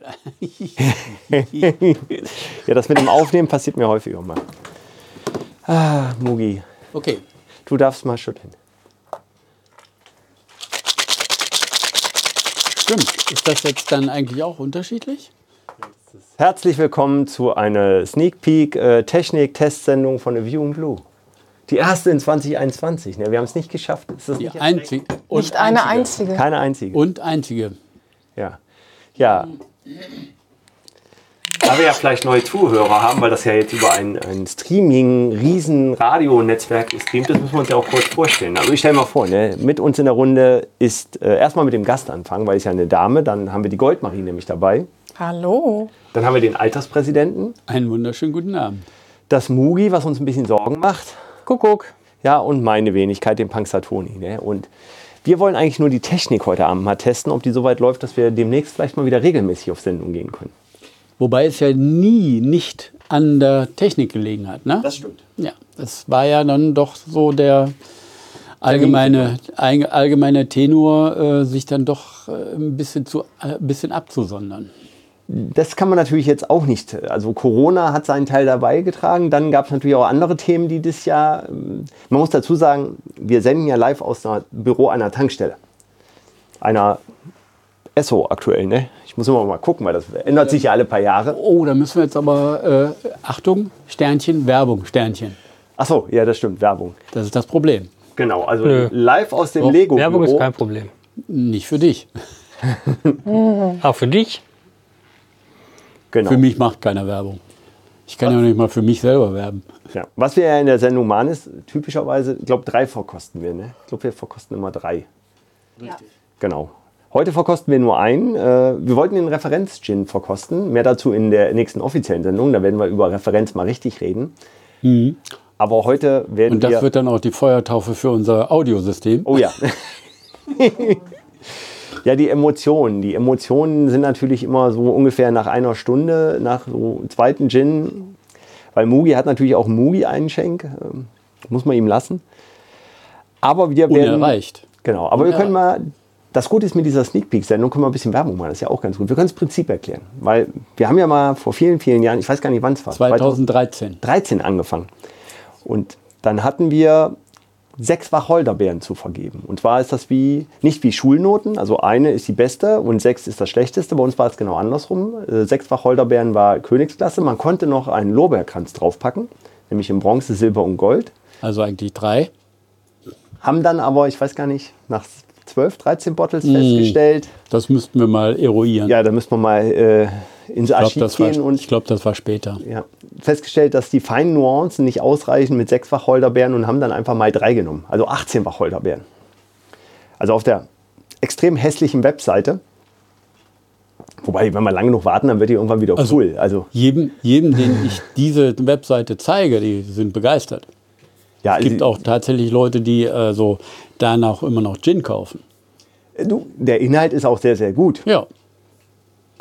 ja, das mit dem Aufnehmen passiert mir häufiger mal. Ah, Mugi, Okay. du darfst mal schütteln. Stimmt. Ist das jetzt dann eigentlich auch unterschiedlich? Herzlich willkommen zu einer Sneak Peek äh, Technik-Testsendung von A View in Blue. Die erste in 2021. Ne? Wir haben es nicht geschafft. Ist das Die nicht einzige. Und Nicht eine einzige. Keine einzige. Und einzige. Ja. Ja. Da wir ja vielleicht neue Zuhörer haben, weil das ja jetzt über ein, ein Streaming, riesen Radionetzwerk gestreamt ist, müssen wir uns ja auch kurz vorstellen. Also ich stelle mal vor, ne, mit uns in der Runde ist äh, erstmal mit dem Gast anfangen, weil ich ja eine Dame, dann haben wir die Goldmarie nämlich dabei. Hallo. Dann haben wir den Alterspräsidenten, Einen wunderschönen guten Abend. das Mugi, was uns ein bisschen Sorgen macht. Kuckuck. Ja, und meine Wenigkeit, den Punxsutawney. Ne? Und wir wollen eigentlich nur die Technik heute Abend mal testen, ob die so weit läuft, dass wir demnächst vielleicht mal wieder regelmäßig auf Sendung gehen können. Wobei es ja nie nicht an der Technik gelegen hat. Ne? stimmt. Ja, das war ja dann doch so der allgemeine, ein- allgemeine Tenor, äh, sich dann doch äh, ein bisschen, zu, äh, ein bisschen abzusondern. Das kann man natürlich jetzt auch nicht. Also Corona hat seinen Teil dabei getragen. Dann gab es natürlich auch andere Themen, die das Jahr. ähm, Man muss dazu sagen, wir senden ja live aus einem Büro einer Tankstelle. Einer Esso aktuell, ne? Ich muss immer mal gucken, weil das ändert sich ja alle paar Jahre. Oh, da müssen wir jetzt aber, äh, Achtung, Sternchen, Werbung, Sternchen. Ach so, ja, das stimmt, Werbung. Das ist das Problem. Genau, also Nö. live aus dem Doch, Lego. Werbung ist Büro. kein Problem. Nicht für dich. Auch für dich? Genau. Für mich macht keiner Werbung. Ich kann ja nicht mal für mich selber werben. Ja. Was wir ja in der Sendung machen, ist typischerweise, ich glaube, drei verkosten wir. Ne? Ich glaube, wir verkosten immer drei. Richtig. Genau. Heute verkosten wir nur einen. Äh, wir wollten den Referenz-Gin verkosten. Mehr dazu in der nächsten offiziellen Sendung. Da werden wir über Referenz mal richtig reden. Aber heute werden Und das wir. wird dann auch die Feuertaufe für unser Audiosystem. oh ja. ja, die Emotionen. Die Emotionen sind natürlich immer so ungefähr nach einer Stunde, nach so einem zweiten Gin. Weil Mugi hat natürlich auch Mugi einschenk. Ähm, muss man ihm lassen. Aber wir werden. Unerreicht. Genau, aber wir können mal, das Gute ist mit dieser Sneak Peek-Sendung, können wir ein bisschen Werbung machen, das ist ja auch ganz gut. Wir können das Prinzip erklären, weil wir haben ja mal vor vielen, vielen Jahren, ich weiß gar nicht wann es war, 2013. 2013 angefangen. Und dann hatten wir sechs Wacholderbeeren zu vergeben. Und zwar ist das wie, nicht wie Schulnoten, also eine ist die beste und sechs ist das schlechteste. Bei uns war es genau andersrum. Äh, Sechs Wacholderbeeren war Königsklasse. Man konnte noch einen Lorbeerkranz draufpacken, nämlich in Bronze, Silber und Gold Also eigentlich drei. haben dann aber, ich weiß gar nicht, nach 12, 13 Bottles Mm. festgestellt, Das müssten wir mal eruieren. ja, da müsste man mal äh, ins ich glaube, Archiv das, war- gehen und ich glaub, das war später. ja, festgestellt, dass die feinen Nuancen nicht ausreichen mit sechs Wacholderbeeren und haben dann einfach mal drei genommen, also 18 Wacholderbeeren. Also auf der extrem hässlichen Webseite. Wobei, wenn wir lange genug warten, dann wird die irgendwann wieder Also- cool. Also, Jedem, jedem, den ich diese Webseite zeige, die sind begeistert. ja, Es gibt auch tatsächlich Leute, die äh, so danach immer noch Gin kaufen. du, der Inhalt ist auch sehr, sehr gut. Ja.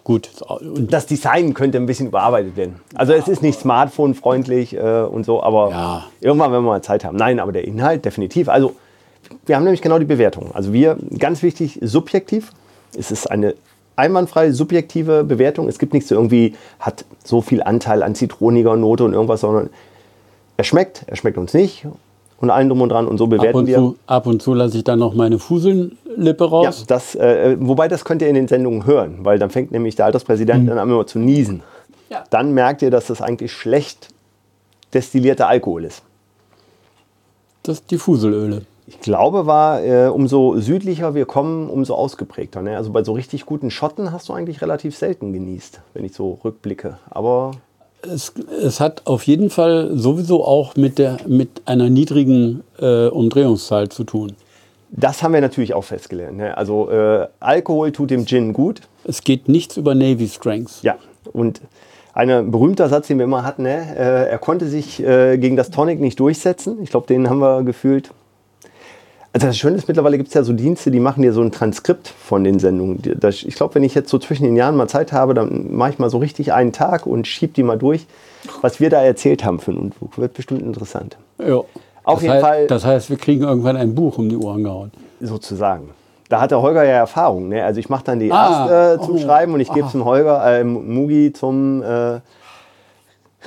Gut. Und Das Design könnte ein bisschen überarbeitet werden. Also es ist nicht smartphone-freundlich äh, und so, aber Ja. irgendwann, wenn wir mal Zeit haben. Nein, aber der Inhalt definitiv. Also wir haben nämlich genau die Bewertung. Also wir, ganz wichtig, subjektiv. Es ist eine einwandfreie, subjektive Bewertung. Es gibt nichts so irgendwie, hat so viel Anteil an zitroniger Note und irgendwas, sondern er schmeckt, er schmeckt uns nicht und allen drum und dran und so ab bewerten und, wir. zu, ab und zu lasse ich dann noch meine Fusellippe Ja, raus. das, äh, wobei das könnt ihr in den Sendungen hören, weil dann fängt nämlich der Alterspräsident dann an immer zu niesen. Ja. Dann merkt ihr, dass das eigentlich schlecht destillierter Alkohol ist. Das ist die Fuselöle. Ich glaube, war, äh, umso südlicher wir kommen, umso ausgeprägter. Ne? Also bei so richtig guten Schotten hast du eigentlich relativ selten genießt, wenn ich so rückblicke. Aber Es, es hat auf jeden Fall sowieso auch mit, der, mit einer niedrigen äh, Umdrehungszahl zu tun. das haben wir natürlich auch festgelernt. Ne? Also äh, Alkohol tut dem Gin gut. Es geht nichts über Navy Strengths. Ja, und ein berühmter Satz, den wir immer hatten, ne? äh, er konnte sich äh, gegen das Tonic nicht durchsetzen. Ich glaube, den haben wir gefühlt. Also das Schöne ist, mittlerweile gibt es ja so Dienste, die machen dir so ein Transkript von den Sendungen. Ich glaube, wenn ich jetzt so zwischen den Jahren mal Zeit habe, dann mache ich mal so richtig einen Tag und schieb die mal durch. Was wir da erzählt haben für einen Unfug, wird bestimmt interessant. Ja. Auf das jeden heißt, Fall- Das heißt, wir kriegen irgendwann ein Buch um die Ohren gehauen. Sozusagen. Da hat der Holger ja Erfahrung. Ne? Also ich mache dann die Ah, erste zum oh. Schreiben und ich gebe es dem Holger, äh, Mugi zum äh,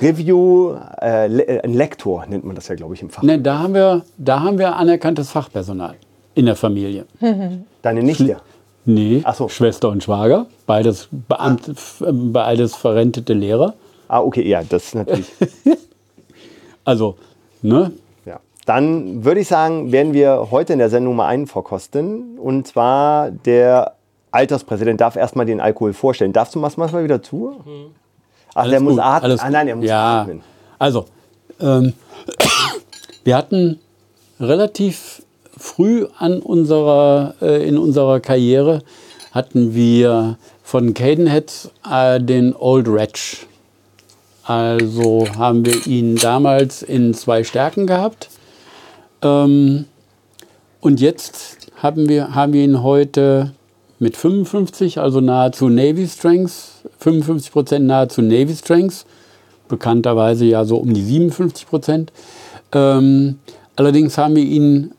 Review, äh, Le äh, ein Lektor nennt man das ja, glaube ich, im Fach. Ne, da haben wir, da haben wir anerkanntes Fachpersonal in der Familie. Deine Nichte. Nee, Ach so. Schwester und Schwager, beides, Beamt, beides verrentete Lehrer. Ah, okay, ja, das ist natürlich. Also, ne? Ja. Dann würde ich sagen, werden wir heute in der Sendung mal einen verkosten. Und zwar der Alterspräsident darf erstmal den Alkohol vorstellen. Darfst du was manchmal wieder zu? Ach, der muss atmen. Ah, nein, er muss ja. atmen. Also, ähm, wir hatten relativ früh an unserer, äh, in unserer Karriere hatten wir von Cadenhead äh, den Old Wretch. Also haben wir ihn damals in zwei Stärken gehabt. Ähm, und jetzt haben wir, haben wir ihn heute mit 55, also nahezu Navy Strengths, 55 Prozent nahezu Navy Strengths, bekannterweise ja so um die 57 Prozent. Ähm, allerdings haben wir ihn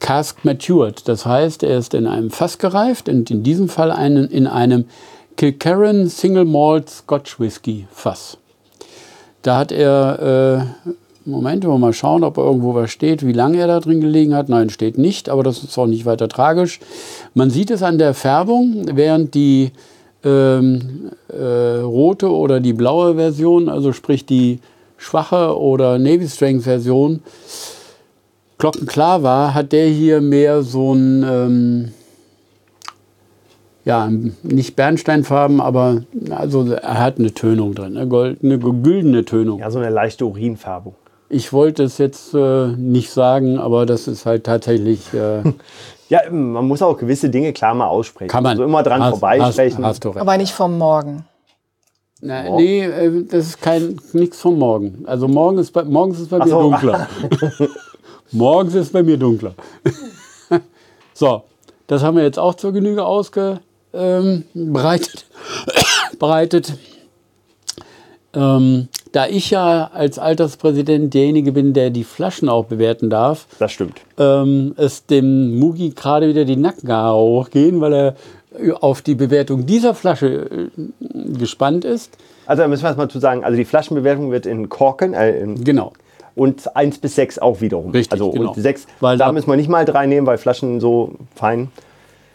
cask matured, das heißt, er ist in einem Fass gereift und in diesem Fall einen, in einem Kilkerran Single Malt Scotch Whisky Fass. Da hat er, äh, Moment, wollen wir mal schauen, ob irgendwo was steht, wie lange er da drin gelegen hat. Nein, steht nicht, aber das ist auch nicht weiter tragisch. Man sieht es an der Färbung, während die ähm, äh, rote oder die blaue Version, also sprich die schwache oder Navy Strength Version, glockenklar war, hat der hier mehr so ein, ähm, ja, nicht Bernsteinfarben, aber also er hat eine Tönung drin, eine, gold, eine güldene Tönung. Ja, so eine leichte Urinfärbung. Ich wollte es jetzt äh, nicht sagen, aber das ist halt tatsächlich. Äh, Ja, man muss auch gewisse Dinge klar mal aussprechen. kann man. Also immer dran hast, vorbeisprechen. Hast, hast. Aber nicht vom Morgen. Na, nee, äh, das ist kein nichts von morgen. Also morgen ist bei, morgens ist bei mir so. dunkler. morgens ist bei mir dunkler. so, das haben wir jetzt auch zur Genüge ausgebreitet. Ähm, bereitet. Ähm, da ich ja als Alterspräsident derjenige bin, der die Flaschen auch bewerten darf, Das stimmt. ähm, es dem Mugi gerade wieder die Nackenhaare hochgehen, weil er auf die Bewertung dieser Flasche äh, gespannt ist. Also da müssen wir es mal zu sagen, also die Flaschenbewertung wird in Korken äh, in, Genau. und 1 bis 6 auch wiederum. Richtig, also genau. und 6, Weil da da- müssen wir nicht mal drei nehmen, weil Flaschen so fein.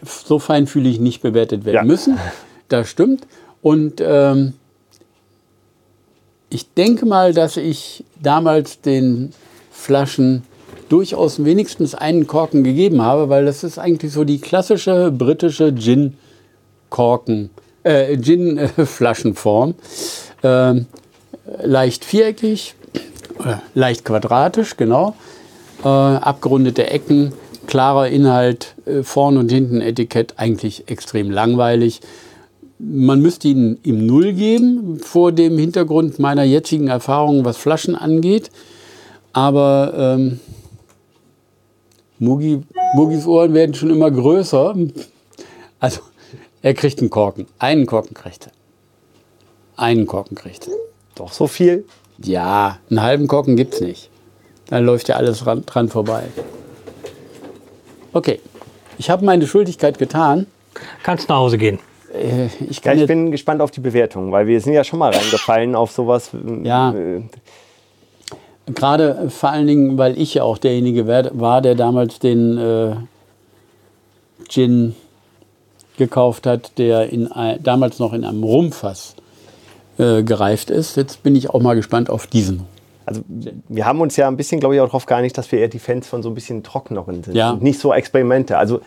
So feinfühlig nicht bewertet werden Ja. müssen. Das stimmt. Und ähm, ich denke mal, dass ich damals den Flaschen durchaus wenigstens einen Korken gegeben habe, weil das ist eigentlich so die klassische britische Gin-Korken, äh, Gin-Flaschenform. Ähm, leicht viereckig, äh, leicht quadratisch, genau. Äh, abgerundete Ecken, klarer Inhalt, äh, vorn und hinten Etikett, eigentlich extrem langweilig. Man müsste ihn ihm Null geben, vor dem Hintergrund meiner jetzigen Erfahrungen, was Flaschen angeht. Aber ähm, Mugi, Mugis Ohren werden schon immer größer. Also, er kriegt einen Korken. Einen Korken kriegt er. Einen Korken kriegt er. Doch so viel. Ja, einen halben Korken gibt's nicht. Da läuft ja alles ran, dran vorbei. Okay, ich habe meine Schuldigkeit getan. Kannst nach Hause gehen. Äh, Ich Ja, ich bin gespannt auf die Bewertung, weil wir sind ja schon mal reingefallen auf sowas. Ja. äh, gerade vor allen Dingen, weil ich ja auch derjenige war, der damals den äh, Gin gekauft hat, der in, damals noch in einem Rumfass äh, gereift ist. Jetzt bin ich auch mal gespannt auf diesen. Also wir haben uns ja ein bisschen, glaube ich, auch darauf geeinigt, dass wir eher die Fans von so ein bisschen trockeneren sind. Ja. Und nicht so Experimente. Also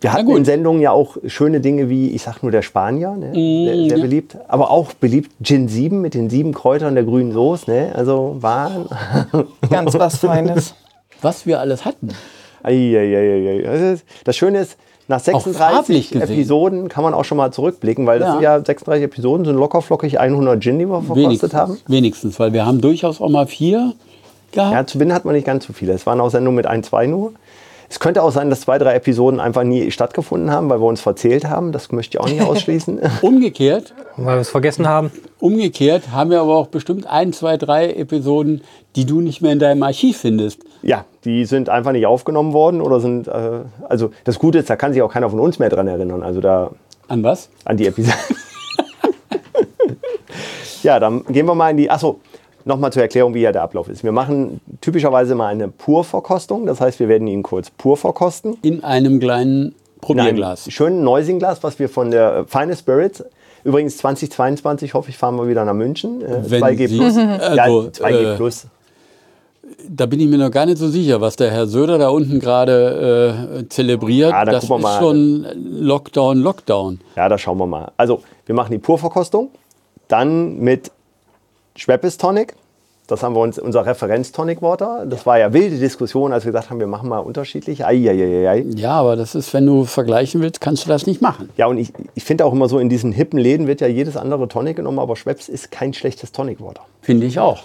wir hatten in Sendungen ja auch schöne Dinge wie, ich sag nur der Spanier, ne? sehr, sehr ja. beliebt. Aber auch beliebt Gin 7 mit den sieben Kräutern der grünen Soße. Ne? Also war... Ganz was Feines. Was wir alles hatten. Eieieiei. Das Schöne ist, nach farblich 36 gesehen. Episoden kann man auch schon mal zurückblicken, weil das Ja. sind ja 36 Episoden, sind locker flockig 100 Gin, die wir verkostet Wenigstens, haben. wenigstens, weil wir haben durchaus auch mal vier gehabt. Ja, zu gewinnen hat man nicht ganz so viele. Es waren auch Sendungen mit ein, zwei nur. Es könnte auch sein, dass zwei, drei Episoden einfach nie stattgefunden haben, weil wir uns verzählt haben. Das möchte ich auch nicht ausschließen. Umgekehrt, Weil wir es vergessen haben. umgekehrt haben wir aber auch bestimmt ein, zwei, drei Episoden, die du nicht mehr in deinem Archiv findest. Ja, die sind einfach nicht aufgenommen worden oder sind, äh, also das Gute ist, da kann sich auch keiner von uns mehr dran erinnern. Also da An was? an die Episode. ja, dann gehen wir mal in die. Achso, nochmal zur Erklärung, wie ja der Ablauf ist. Wir machen typischerweise mal eine Purverkostung. Das heißt, wir werden ihn kurz pur verkosten. In einem kleinen Probierglas. Schönen Neusing-Glas, was wir von der Fine Spirits. Übrigens 2022, hoffe ich, fahren wir wieder nach München. Äh, Wenn 2G Sie- Plus. Also, ja, 2G äh, Plus. Da bin ich mir noch gar nicht so sicher, was der Herr Söder da unten gerade äh, zelebriert. Ah, da das ist mal. schon Lockdown, Lockdown. Ja, da schauen wir mal. Also, wir machen die Purverkostung. Dann mit Schweppes Tonic. Das haben wir uns, unser Referenz-Tonic Water. Das war ja wilde Diskussion, als wir gesagt haben, wir machen mal unterschiedlich. Eieieiei. Ja, aber das ist, wenn du vergleichen willst, kannst du das nicht machen. Ja, und ich, ich finde auch immer so, in diesen hippen Läden wird ja jedes andere Tonic genommen, aber Schweppes ist kein schlechtes Tonic Water. Finde ich auch.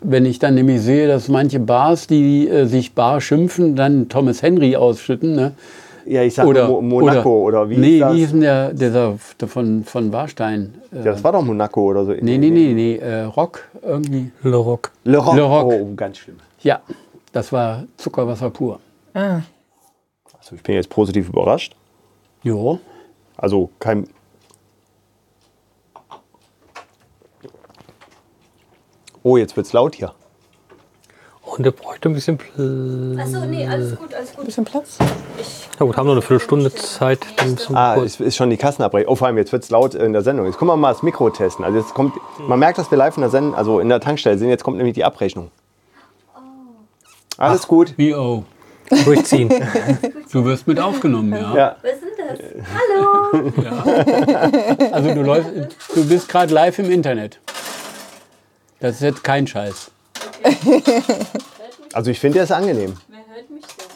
Wenn ich dann nämlich sehe, dass manche Bars, die äh, sich Bar schimpfen, dann Thomas Henry ausschütten. Ne? Ja, ich sag Oder Mo Monaco oder, wie Nee, ist das? wie hieß denn der, dieser der von, von Warstein? Äh, ja, das war doch Monaco oder so. nee, nee, nee, nee, äh, Rock irgendwie. Le Rock. Le Roc. Le Roc. Oh, ganz schlimm. Ja, das war Zuckerwasser pur. Also ich bin jetzt positiv überrascht. Jo. Also kein. Oh, jetzt wird's laut hier. Und der bräuchte ein bisschen. Pl Achso, nee, alles gut, alles gut. Bisschen Platz? Na gut, haben noch eine Viertelstunde Zeit. Wir Ah, es ist schon die Kassenabrechnung. Oh, vor allem jetzt wird's laut in der Sendung. Jetzt können wir mal das Mikro testen. Also jetzt kommt, man merkt, dass wir live in der Sendung, also in der Tankstelle sind. Jetzt kommt nämlich die Abrechnung. Alles gut. Wie oh. durchziehen. Du wirst mit aufgenommen, ja. Ja. Was sind das? Hallo! Also du, läufst, du bist gerade live im Internet. Das ist jetzt kein Scheiß. Also ich finde, der ist angenehm. Wer hört mich denn?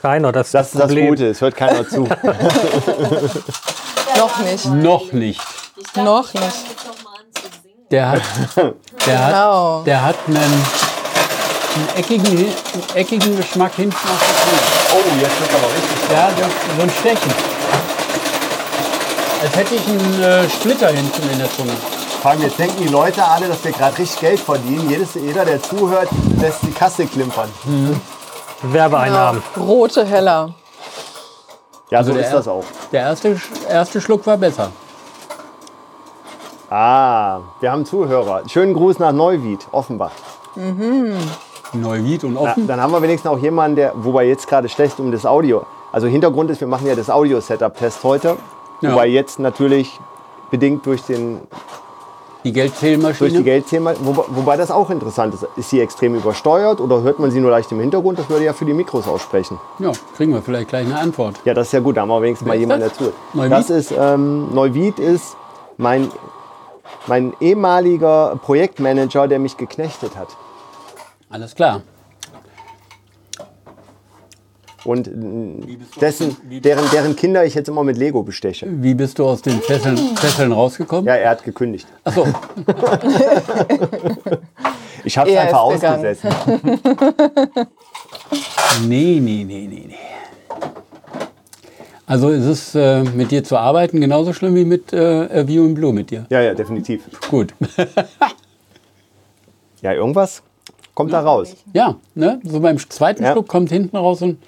Keiner, das ist Das ist das Problem. Gute. Es hört keiner zu. Noch nicht. Noch nicht. Ich dachte, Noch nicht. Der hat, der hat, Genau. der hat einen, einen, eckigen, einen eckigen Geschmack hinten auf der Zunge. Oh, jetzt wird aber richtig. Ja, so, so ein Stechen. Als hätte ich einen äh, Splitter hinten in der Zunge. Vor allem jetzt denken die Leute alle, dass wir gerade richtig Geld verdienen. Jedes, jeder, der zuhört, lässt die Kasse klimpern. Werbeeinnahmen. Rote Heller. Ja, so der ist das auch. Der erste, erste Schluck war besser. Ah, wir haben Zuhörer. Schönen Gruß nach Neuwied, Offenbach. Neuwied und Na, offen. dann haben wir wenigstens auch jemanden, der, wobei jetzt gerade schlecht um das Audio. Also Hintergrund ist, wir machen ja das Audio-Setup-Test heute. Ja. Wobei jetzt natürlich bedingt durch, den, Die durch Geldzählmaschine. die Geldzähler, wobei, wobei das auch interessant ist. Ist sie extrem übersteuert oder hört man sie nur leicht im Hintergrund? Das würde ja für die Mikros aussprechen. Ja, kriegen wir vielleicht gleich eine Antwort. Ja, das ist ja gut, da haben wir wenigstens mal ist jemanden dazu. Neuwied? Das ist, ähm, Neuwied ist mein, mein ehemaliger Projektmanager, der mich geknechtet hat. Alles klar. Und äh, dessen, deren, deren Kinder ich jetzt immer mit Lego besteche. Wie bist du aus den Fesseln, Fesseln rausgekommen? Ja, er hat gekündigt. Achso, Ich habe es einfach ausgesessen. nee, nee, nee, nee, nee. Also ist es äh, mit dir zu arbeiten genauso schlimm wie mit äh, View in Blue mit dir? Ja, ja, definitiv. Gut. Ja, irgendwas kommt da raus. ja, ne? so beim zweiten Ja. Schluck kommt hinten raus und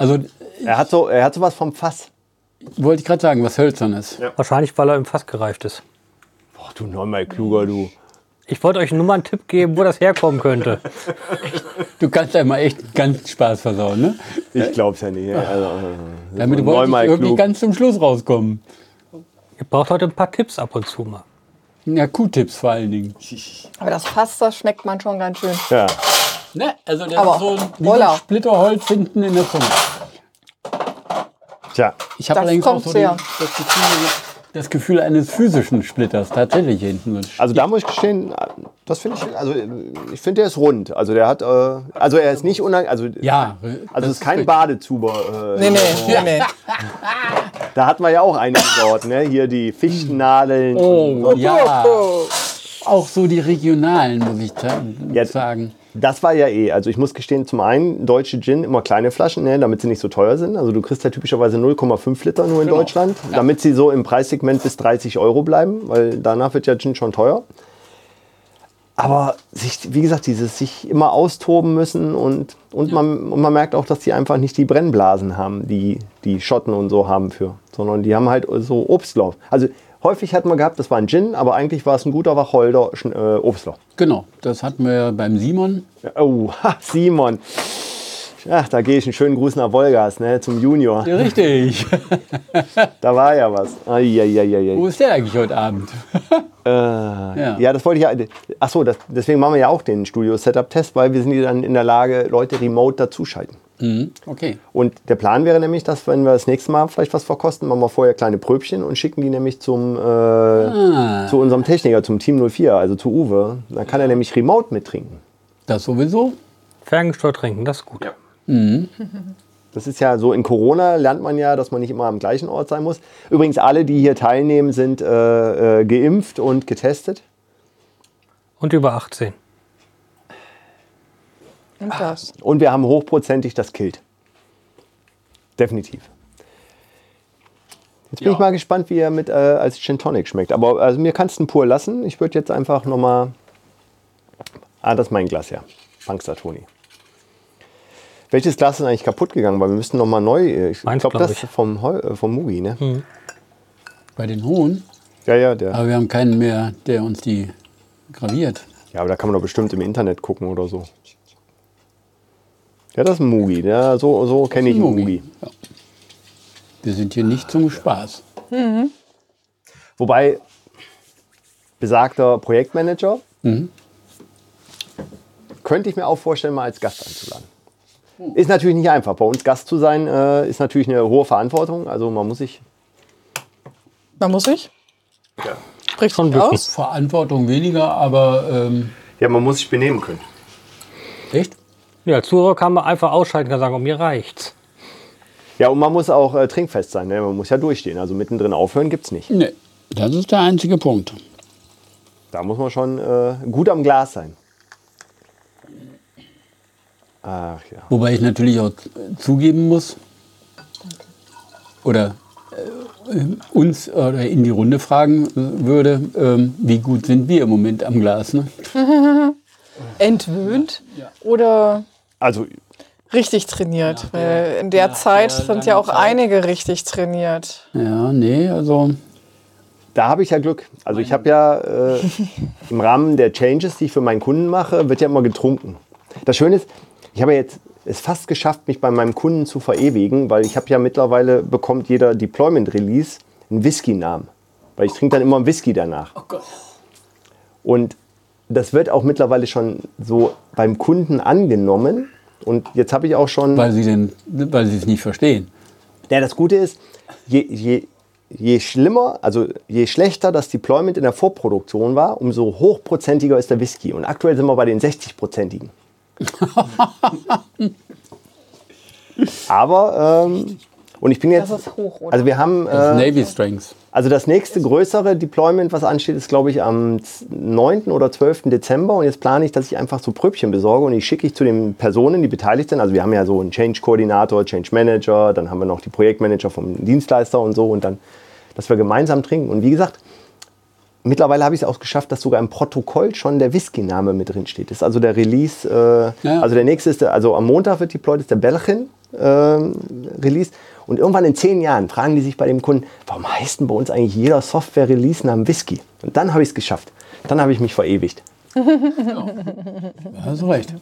also Er hat so, er hat sowas vom Fass. wollte ich gerade sagen, was hölzernes. Wahrscheinlich, weil er im Fass gereift ist. Boah, du neunmal kluger, du. Ich wollte euch nur mal einen Tipp geben, wo das herkommen könnte. Du kannst einmal echt ganz Spaß versauen, ne? Ich glaub's ja nicht. Also, Damit wollte ich irgendwie klug. ganz zum Schluss rauskommen. Ihr braucht heute ein paar Tipps ab und zu mal. Ja, Q-Tipps vor allen Dingen. Aber das Fass, das schmeckt man schon ganz schön. ja. Ne? Also das Aber ist so ein ein Splitterholz hinten in der Zunge. Tja, Ich habe Das allerdings auch kommt so den, sehr. das, Gefühl, das Gefühl eines physischen Splitters tatsächlich hinten. So ein also da muss ich gestehen, das finde ich, also ich finde, der ist rund. Also der hat, äh, also er ist nicht unang, also, ja, also es ist kein richtig. Badezuber. Äh, Nee, nee, nee, nee. Da hatten wir ja auch einige Sorten, ne? Hier die Fichtennadeln. Oh, ja. Oh, Auch so die regionalen, muss ich ta- Ja. Das war ja eh. Also ich muss gestehen, zum einen deutsche Gin immer kleine Flaschen, ne, damit sie nicht so teuer sind. Also du kriegst ja typischerweise 0,5 Liter nur in Genau. Deutschland, damit sie so im Preissegment bis 30 Euro bleiben, weil danach wird ja Gin schon teuer. Aber sich, wie gesagt, dieses sich immer austoben müssen und, und, man, und man merkt auch, dass die einfach nicht die Brennblasen haben, die die Schotten und so haben für, sondern die haben halt so Obstlauf. Also häufig hat man gehabt, das war ein Gin, aber eigentlich war es ein guter Wacholder äh, Obstlauf. Genau, das hatten wir ja beim Simon. Oh, ha, Simon. Ach, da gehe ich einen schönen Gruß nach Wolgas, ne, zum Junior. Ja, richtig. Da war ja was. Eieieiei. Wo ist der eigentlich heute Abend? Äh, Ja. ja. das wollte ich ja. Achso, das, deswegen machen wir ja auch den Studio-Setup-Test, weil wir sind hier dann in der Lage, Leute remote dazuschalten. Mhm, okay. Und der Plan wäre nämlich, dass wenn wir das nächste Mal vielleicht was verkosten, machen wir vorher kleine Pröbchen und schicken die nämlich zum, äh, Ah. zu unserem Techniker, zum Team 04, also zu Uwe. Dann kann er nämlich remote mittrinken. Das sowieso. Ferngesteuert trinken, das ist gut. Das ist ja so, in Corona lernt man ja, dass man nicht immer am gleichen Ort sein muss. Übrigens, alle, die hier teilnehmen, sind äh, äh, geimpft und getestet. Und über 18. Und das. Und wir haben hochprozentig das Kilt. Definitiv. Jetzt bin Ja. ich mal gespannt, wie er mit äh, als Gin Tonic schmeckt. Aber also mir kannst du ihn pur lassen. Ich würde jetzt einfach nochmal. Ah, das ist mein Glas, ja. Punkster Toni. Welches Glas ist eigentlich kaputt gegangen? Weil wir müssten nochmal neu. äh, Ich glaube, glaub das ich. ist vom, Heu- äh, vom Mugi, ne? Bei den Hohen. Ja, ja, der. Aber wir haben keinen mehr, der uns die graviert. Ja, aber da kann man doch bestimmt im Internet gucken oder so. Ja, das ist ein Mugi. Ja, so so kenne ich einen Mugi. Ja. Wir sind hier nicht zum Spaß. Wobei besagter Projektmanager könnte ich mir auch vorstellen, mal als Gast einzuladen. Ist natürlich nicht einfach. Bei uns Gast zu sein, äh, ist natürlich eine hohe Verantwortung. Also man muss sich. Man muss sich. Spricht Schon aus. Verantwortung weniger, aber ähm, Ja, man muss sich benehmen können. echt? Ja, Zuhörer kann man einfach ausschalten und sagen, oh, mir reicht's. Ja, und man muss auch äh, trinkfest sein. Ne? Man muss ja durchstehen. Also mittendrin aufhören gibt es nicht. Nee, das ist der einzige Punkt. Da muss man schon äh, gut am Glas sein. Ach ja. Wobei ich natürlich auch äh, zugeben muss, oder äh, uns oder in die Runde fragen äh, würde, ähm, wie gut sind wir im Moment am Glas? Ne? Entwöhnt oder Also richtig trainiert. Weil in der Zeit der sind ja auch Zeit. einige richtig trainiert. Ja, nee, also Da habe ich ja Glück. Also ich habe ja äh, im Rahmen der Changes, die ich für meinen Kunden mache, wird ja immer getrunken. Das Schöne ist, ich habe jetzt es fast geschafft, mich bei meinem Kunden zu verewigen, weil ich habe ja mittlerweile bekommt jeder Deployment Release einen Whisky-Namen, weil ich trinke dann immer einen Whisky danach. Und das wird auch mittlerweile schon so beim Kunden angenommen. Und jetzt habe ich auch schon weil sie den, weil sie es nicht verstehen. ja, das Gute ist, je, je, je schlimmer, also je schlechter das Deployment in der Vorproduktion war, umso hochprozentiger ist der Whisky. Und aktuell sind wir bei den 60-prozentigen. Aber, ähm, und ich bin jetzt, Das ist hoch, oder? also wir haben, Das ist äh, Navy Strengths. also das nächste größere Deployment, was ansteht, ist glaube ich am 9. oder 12. Dezember. Und jetzt plane ich, dass ich einfach so Pröbchen besorge und die schicke ich zu den Personen, die beteiligt sind. Also wir haben ja so einen Change-Koordinator, Change-Manager, dann haben wir noch die Projektmanager vom Dienstleister und so. Und dann, dass wir gemeinsam trinken. Und wie gesagt, mittlerweile habe ich es auch geschafft, dass sogar im Protokoll schon der Whisky-Name mit drin steht. Das ist also der Release. Äh, Ja. Also der nächste ist, der, also am Montag wird deployed, ist der Belchin ähm, Release. Und irgendwann in zehn Jahren fragen die sich bei dem Kunden, warum heißt denn bei uns eigentlich jeder Software-Release dem Whisky? Und dann habe ich es geschafft. Dann habe ich mich verewigt. Hast du recht.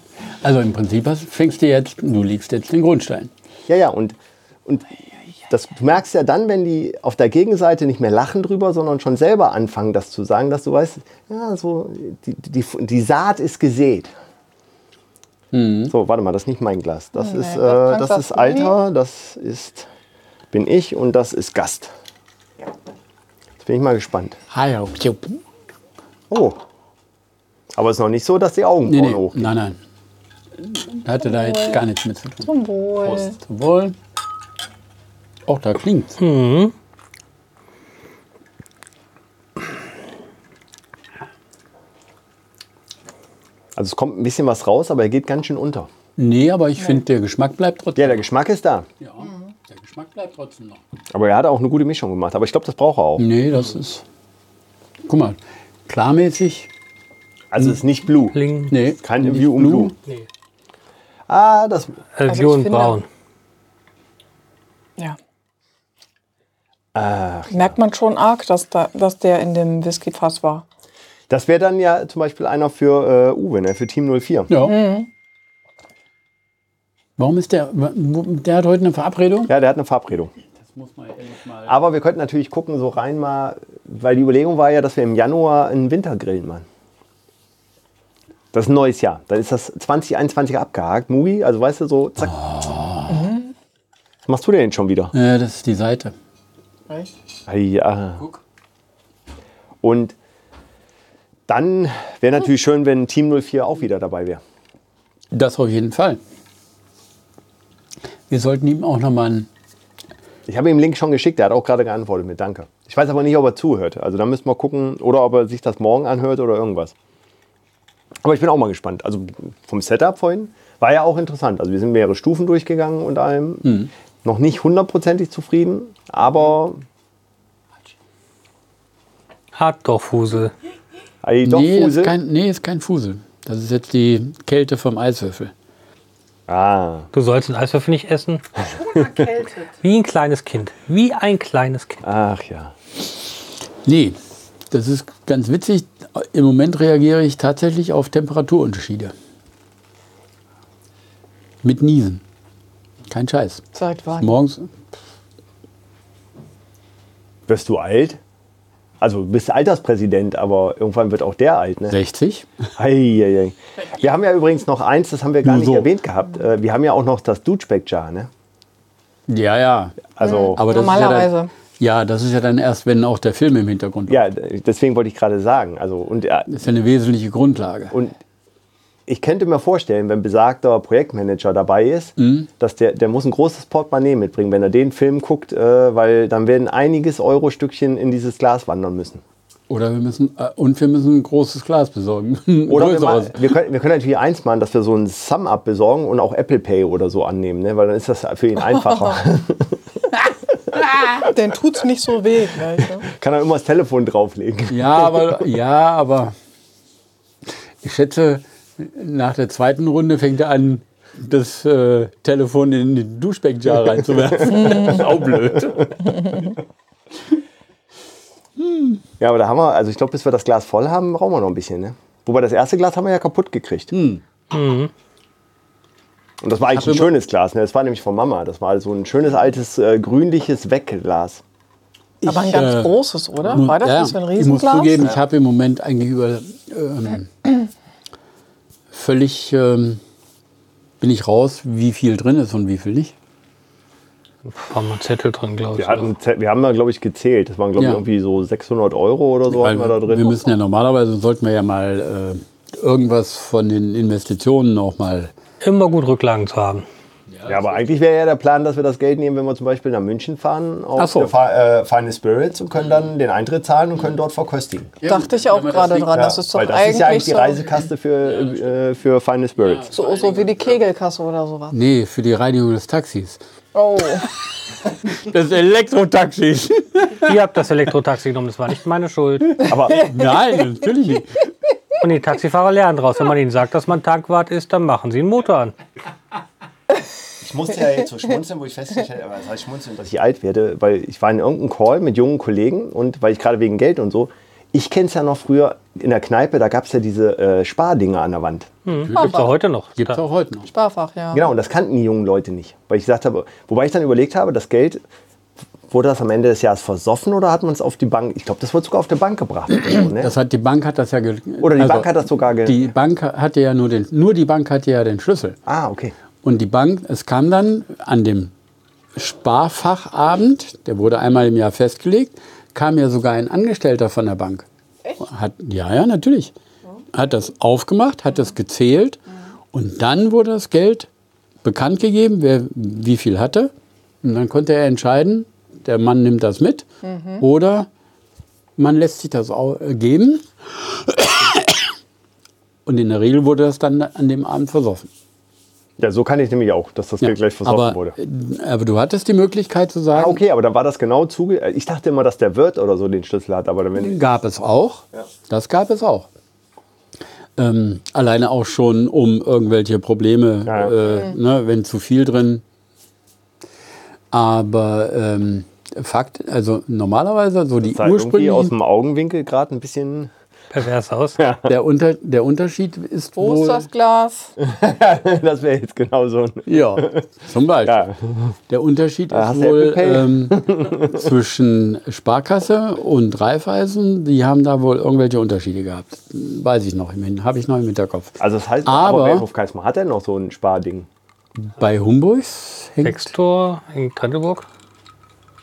Also im Prinzip hast, fängst du jetzt, du legst jetzt den Grundstein. Ja, ja, und, und das, du merkst ja dann, wenn die auf der Gegenseite nicht mehr lachen drüber, sondern schon selber anfangen, das zu sagen, dass du weißt, ja, so, die, die, die Saat ist gesät. So, warte mal, das ist nicht mein Glas. Das Nee, ist, das äh, das das ist Alter, das ist, bin ich und das ist Gast. Jetzt bin ich mal gespannt. Hallo. Oh. Aber es ist noch nicht so, dass die Augenbrauen Nee, nee, hochgehen. nein, nein. Hatte da jetzt gar nichts mit zu tun. Zum Wohl. Prost. Zum Wohl. Auch da klingt's. Also es kommt ein bisschen was raus, aber er geht ganz schön unter. Nee, aber ich finde, der Geschmack bleibt trotzdem. Ja, der Geschmack ist da. Ja, der Geschmack bleibt trotzdem noch. Aber er hat auch eine gute Mischung gemacht. Aber ich glaube, das braucht er auch. Nee, das ist. Guck mal, klarmäßig. Also es ist nicht Blue. Bling. Nee, Kein nicht View und Blue. Nee. Ah, das. Äh, Also Braun. Ja. Ach, Merkt man schon arg, dass, da, dass der in dem Whisky-Fass war. das wäre dann ja zum Beispiel einer für äh, Uwe, ne? für Team 04. Ja. Warum ist der. Der hat heute eine Verabredung? Ja, der hat eine Verabredung. Das muss man ehrlich mal. Aber wir könnten natürlich gucken, so rein mal, weil die Überlegung war ja, dass wir im Januar einen Wintergrillen machen. Das ist ein neues Jahr. Dann ist das 2021 abgehakt. Mugi, also weißt du, so zack. Was machst du denn schon wieder? Ja, das ist die Seite. Ah, Ja. Guck. Und dann wäre natürlich schön, wenn Team 04 auch wieder dabei wäre. Das auf jeden Fall. Wir sollten ihm auch nochmal einen. Ich habe ihm den Link schon geschickt, der hat auch gerade geantwortet mit Danke. Ich weiß aber nicht, ob er zuhört. Also da müssen wir gucken, oder ob er sich das morgen anhört oder irgendwas. Aber ich bin auch mal gespannt. Also vom Setup vorhin war ja auch interessant. Also wir sind mehrere Stufen durchgegangen und allem. Noch nicht hundertprozentig zufrieden, aber doch nee, ist kein, nee, ist kein Fusel. Das ist jetzt die Kälte vom Eiswürfel. Ah, Du sollst den Eiswürfel nicht essen. Wie ein kleines Kind. Wie ein kleines Kind. ach ja. Nee, das ist ganz witzig. Im Moment reagiere ich tatsächlich auf Temperaturunterschiede. Mit Niesen. Kein Scheiß. Seit wann? Morgens. Wirst du alt? Also du bist Alterspräsident, aber irgendwann wird auch der alt, ne? 60. Eieiei. Wir haben ja übrigens noch eins, das haben wir gar Nur nicht so. erwähnt gehabt. Äh, Wir haben ja auch noch das Duschback-Jar, ne? Ja, ja. Also, Aber das Ist ja, Normalerweise. dann, ja, das ist ja dann erst, wenn auch der Film im Hintergrund ja, deswegen wollte ich gerade sagen. Also, und, ja, Das ist ja eine wesentliche Grundlage. und ich könnte mir vorstellen, wenn besagter Projektmanager dabei ist, dass der, der muss ein großes Portemonnaie mitbringen, wenn er den Film guckt, äh, weil dann werden einiges Euro-Stückchen in dieses Glas wandern müssen. Oder wir müssen, äh, und wir müssen ein großes Glas besorgen. Oder wir, mal, wir, können, wir können natürlich eins machen, dass wir so ein Sum-Up besorgen und auch Apple Pay oder so annehmen, ne? weil dann ist das für ihn einfacher. Den tut's nicht so weh gleich. Ne? Kann er immer das Telefon drauflegen. Ja, aber, ja, aber ich schätze, nach der zweiten Runde fängt er an, das äh, Telefon in den Duschbeckjar reinzuwerfen. das ist auch blöd. Ja, aber da haben wir, also ich glaube, bis wir das Glas voll haben, brauchen wir noch ein bisschen. Ne? Wobei das erste Glas haben wir ja kaputt gekriegt. Und das war eigentlich Hm. Hab ein schönes Glas. Ne? Das war nämlich von Mama. Das war so ein schönes altes äh, grünliches Wegglas. Aber ein Ich, ganz äh, großes, oder? War das ja, nicht so ein ich muss Riesenglas? zugeben, ich habe im Moment eigentlich über ähm, völlig ähm, bin ich raus, wie viel drin ist und wie viel nicht. Mal ein Zettel drin, glaube ich. Wir, hatten, wir haben da, glaube ich, gezählt. Das waren, glaube ich, Ja. irgendwie so 600 Euro oder so hatten wir da drin. wir müssen ja normalerweise, sollten wir ja mal äh, irgendwas von den Investitionen auch mal. Immer gut Rücklagen zu haben. Ja, aber eigentlich wäre ja der Plan, dass wir das Geld nehmen, wenn wir zum Beispiel nach München fahren, auf so. Fa äh, Fine Spirits und können dann den Eintritt zahlen und können dort verköstigen. Dachte ich auch gerade dran. Das ist doch weil das ist ja eigentlich die Reisekaste für, äh, für Fine Spirits. so, so wie die Kegelkasse oder sowas. Nee, für die Reinigung des Taxis. Oh, Das Elektrotaxis. Ihr habt das Elektrotaxi genommen, das war nicht meine Schuld. Aber Nein, natürlich nicht. Und die Taxifahrer lernen draus. Wenn man ihnen sagt, dass man Tankwart ist, dann machen sie einen Motor an. Ich musste ja jetzt so schmunzeln, wo ich festgestellt habe, das heißt schmunzeln, dass ich alt werde, weil ich war in irgendeinem Call mit jungen Kollegen und weil ich gerade wegen Geld und so, ich kenne es ja noch früher in der Kneipe, da gab es ja diese äh, Spardinger an der Wand. Hm, gibt's auch heute noch. Gibt es auch heute noch. Sparfach, ja. Genau, und das kannten die jungen Leute nicht. Weil ich gesagt habe, wobei ich dann überlegt habe, das Geld, wurde das am Ende des Jahres versoffen oder hat man es auf die Bank, ich glaube, das wurde sogar auf der Bank gebracht. so, ne? Das hat, die Bank hat das ja. ge- Oder die also, Bank hat das sogar ge Die Bank hatte ja nur den. Nur die Bank hatte ja den Schlüssel. Ah, okay. Und die Bank, es kam dann an dem Sparfachabend, der wurde einmal im Jahr festgelegt, kam ja sogar ein Angestellter von der Bank. Hat, ja, ja, natürlich. Hat das aufgemacht, hat das gezählt und dann wurde das Geld bekannt gegeben, wer wie viel hatte. Und dann konnte er entscheiden, der Mann nimmt das mit oder man lässt sich das äh, geben. Und in der Regel wurde das dann an dem Abend versoffen. Ja, so kann ich nämlich auch, dass das Ja, gleich versoffen aber, wurde. äh, aber du hattest die Möglichkeit zu sagen, Ah, okay, aber dann war das genau zuge... Ich dachte immer, dass der Wirt oder so den Schlüssel hat, aber dann gab es auch. Das gab es auch. Ähm, alleine auch schon um irgendwelche Probleme, Ja, äh, ne, wenn zu viel drin. Aber ähm, Fakt, also normalerweise so die sah irgendwie ursprünglichen, aus dem Augenwinkel gerade ein bisschen... Pervers aus. der, Unter, der Unterschied ist Wo ist wohl, das Glas? das wäre jetzt genau so ein... ja, zum Beispiel. Ja. Der Unterschied Ah, ist wohl ähm, zwischen Sparkasse und Raiffeisen. Die haben da wohl irgendwelche Unterschiede gehabt. Weiß ich noch, im- habe ich noch im Hinterkopf. Also das heißt, Aber- aber Hof Geismar hat er noch so ein Sparding. Bei Humbois hängt, Textor in Trendeburg.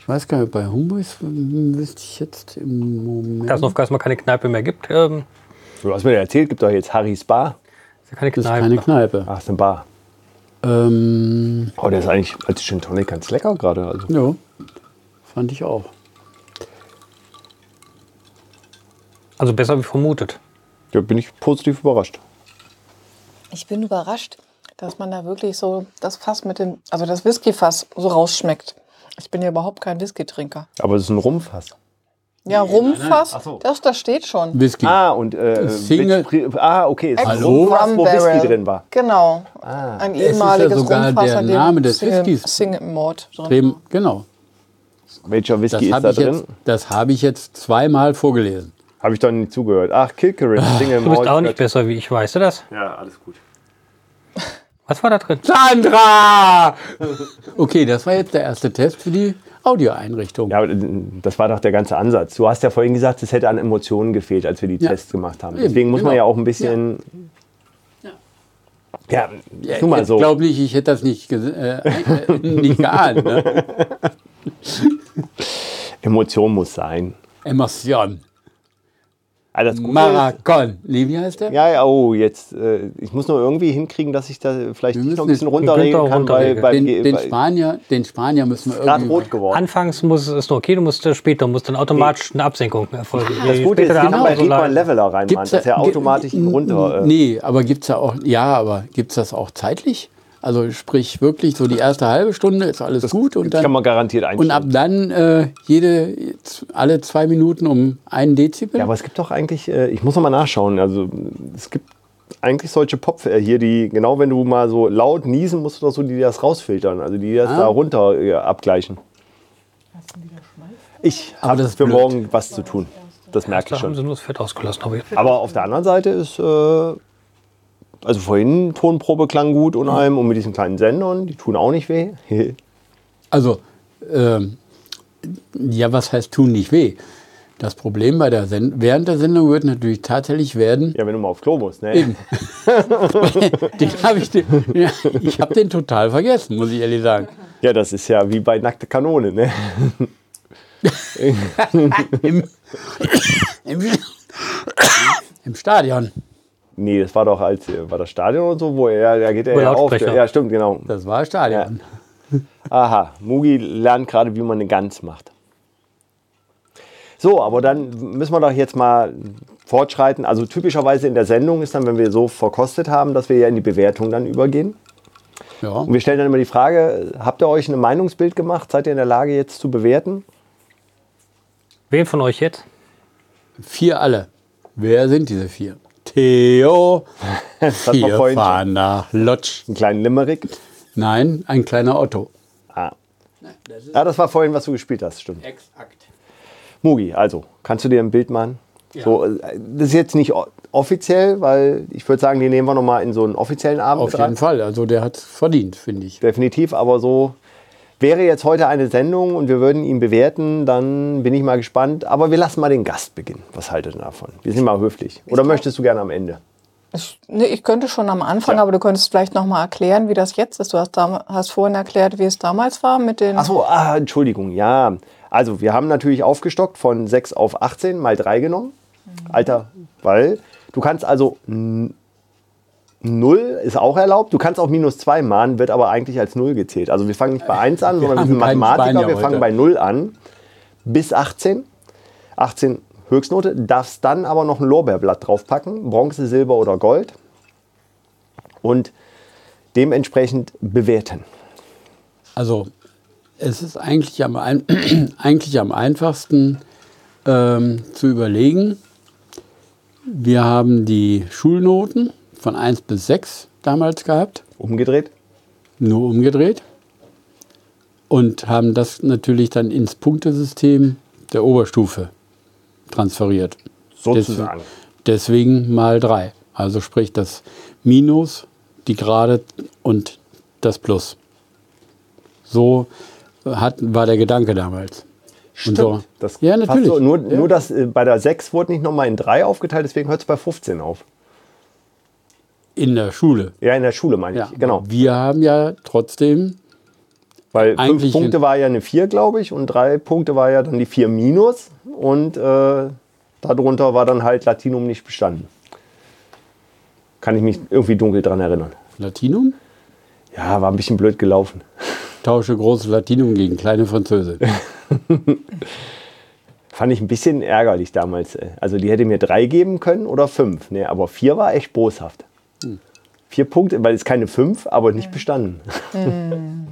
Ich weiß gar nicht, bei hm, wüsste ich jetzt im Moment. Da es auf mal keine Kneipe mehr gibt, ähm, Du hast mir ja erzählt, gibt doch jetzt Harrys Bar. ist ja keine das ist Kneipe. keine Kneipe. Ach, ist eine Bar. Ähm, Oh, der ist eigentlich als Gin Tonic ganz lecker gerade. Also. ja, fand ich auch. Also besser wie vermutet. Da bin ich positiv überrascht. Ich bin überrascht, dass man da wirklich so das Fass mit dem, also das Whiskyfass so rausschmeckt. Ich bin ja überhaupt kein Whisky-Trinker. Aber es ist ein Rumpfass. Ja, Rumfass, Ach so. das, das steht schon. Whisky. Ah, und äh, Single- mit ah, okay, es ist? Rumpfass, wo. Whisky drin war. Genau. Ah. Ein ist ja ehemaliges sogar Rumfass, der Name des Single, Whiskys. Single Malt drin. Genau. Welcher Das Whisky ist habe da ich, drin? jetzt- das habe ich jetzt zweimal vorgelesen. Habe ich doch nicht zugehört. Ach, Kilkerrin, Single Du bist auch nicht besser wie ich, weißt du das? Ja, alles gut. Was war da drin? Sandra! Okay, das war jetzt der erste Test für die Audioeinrichtung. Ja, aber, äh, das war doch der ganze Ansatz. Du hast ja vorhin gesagt, es hätte an Emotionen gefehlt, als wir die Ja. Tests gemacht haben. Eben, Deswegen muss man genau. ja auch ein bisschen. Ja, Ja, tu mal ich so. glaube nicht, ich hätte das nicht, ge äh, äh, nicht geahnt. Ne? Emotion muss sein. Emotion. Das Gute ist, Maracon. Wie heißt der? ja, ja, oh, jetzt. Äh, ich muss nur irgendwie hinkriegen, dass ich da vielleicht noch ein bisschen runterregeln kann, weil beim Den, den, bei- Spanier, den Spanier müssen wir irgendwie... rot geworden. Anfangs muss es noch okay, du musst später musst dann automatisch eine Absenkung erfolgen. Das Gute ist, kann bei so einen Leveler reinmachen, Gibt's dass er automatisch runter. Äh, Nee, aber gibt es ja auch... Ja, aber gibt es das auch zeitlich? Also sprich wirklich so die erste halbe Stunde ist alles gut und das kann dann... man garantiert Und ab einstellen. dann äh, jede, alle zwei Minuten um einen Dezibel? Ja, aber es gibt doch eigentlich, äh, ich muss noch mal nachschauen, also es gibt eigentlich solche Pop äh, hier, die, genau wenn du mal so laut niesen, musst du doch so die das rausfiltern, also die das Ah. da runter äh, abgleichen. Ich habe das für blöd. morgen was zu tun. Das merke ich haben schon. sie nur das Fett ausgelassen. Aber Aber auf der anderen Seite ist, äh, also vorhin Tonprobe klang gut und allem und mit diesen kleinen Sendern, die tun auch nicht weh. Also, ähm, ja, was heißt tun nicht weh? Das Problem bei der Send während der Sendung wird natürlich tatsächlich werden, ja, wenn du mal aufs Klo musst, ne? Eben. den hab ich, den, ja, ich habe den total vergessen, muss ich ehrlich sagen. Ja, das ist ja wie bei nackte Kanone, ne? Im, im, im Stadion. Nee, das war doch als äh, war das Stadion und so, wo er, da geht er ja auf. Ja, stimmt, genau. Das war Stadion. Aha, Mugi lernt gerade, wie man eine Gans macht. So, aber dann müssen wir doch jetzt mal fortschreiten. Also typischerweise in der Sendung ist dann, wenn wir so verkostet haben, dass wir ja in die Bewertung dann übergehen. Ja. Und wir stellen dann immer die Frage, habt ihr euch ein Meinungsbild gemacht? Seid ihr in der Lage jetzt zu bewerten? wen von euch jetzt? Vier alle. Wer sind diese vier? Theo. Das hat man vorhin schon. fahren nach Lodge. Einen kleinen Limerick. Nein, ein kleiner Otto. Ah. Ja, das war vorhin, was du gespielt hast, stimmt. Exakt. Mugi, also, kannst du dir ein Bild machen? So, äh, das ist jetzt nicht offiziell, weil ich würde sagen, die nehmen wir nochmal in so einen offiziellen Abend Auf jeden rein. Fall. Also der hat verdient, finde ich. Definitiv, aber so wäre jetzt heute eine Sendung und wir würden ihn bewerten, dann bin ich mal gespannt. Aber wir lassen mal den Gast beginnen. Was haltet ihr davon? Wir sind mal höflich. Oder möchtest du gerne am Ende? Ich, nee, ich könnte schon am Anfang, Ja. aber du könntest vielleicht noch mal erklären, wie das jetzt ist. Du hast, hast vorhin erklärt, wie es damals war mit den. Achso, ah, Entschuldigung, ja. Also, wir haben natürlich aufgestockt von 6 auf 18 mal 3 genommen. Alter, weil du kannst also 0 ist auch erlaubt. Du kannst auch minus 2 mahnen, wird aber eigentlich als 0 gezählt. Also, wir fangen nicht bei 1 an, sondern wir sind Mathematiker. Wir fangen heute. bei 0 an bis 18. 18 Höchstnote. Darfst dann aber noch ein Lorbeerblatt draufpacken. Bronze, Silber oder Gold. Und dementsprechend bewerten. Also es ist eigentlich am, eigentlich am einfachsten ähm, zu überlegen. Wir haben die Schulnoten von 1 bis 6 damals gehabt, Umgedreht. nur umgedreht. Und haben das natürlich dann ins Punktesystem der Oberstufe transferiert. Sozusagen. Deswegen mal 3. Also sprich das Minus, die Gerade und das Plus. So hat, war der Gedanke damals. Und so. Das ja, natürlich. So, nur, ja. nur dass äh, bei der 6 wurde nicht nochmal in 3 aufgeteilt, deswegen hört es bei 15 auf. In der Schule. Ja, in der Schule meine Ja, ich. Genau. Wir haben ja trotzdem, Weil fünf Punkte war ja eine 4, glaube ich, und drei Punkte war ja dann die 4 minus. Und äh, darunter war dann halt Latinum nicht bestanden. Kann ich mich irgendwie dunkel dran erinnern. Latinum, Ja, war ein bisschen blöd gelaufen. tausche großes Latinum gegen kleine Französin. Fand ich ein bisschen ärgerlich damals. äh. Also die hätte mir drei geben können oder fünf. Nee, aber vier war echt boshaft. Vier Punkte, weil es keine fünf, aber nicht bestanden.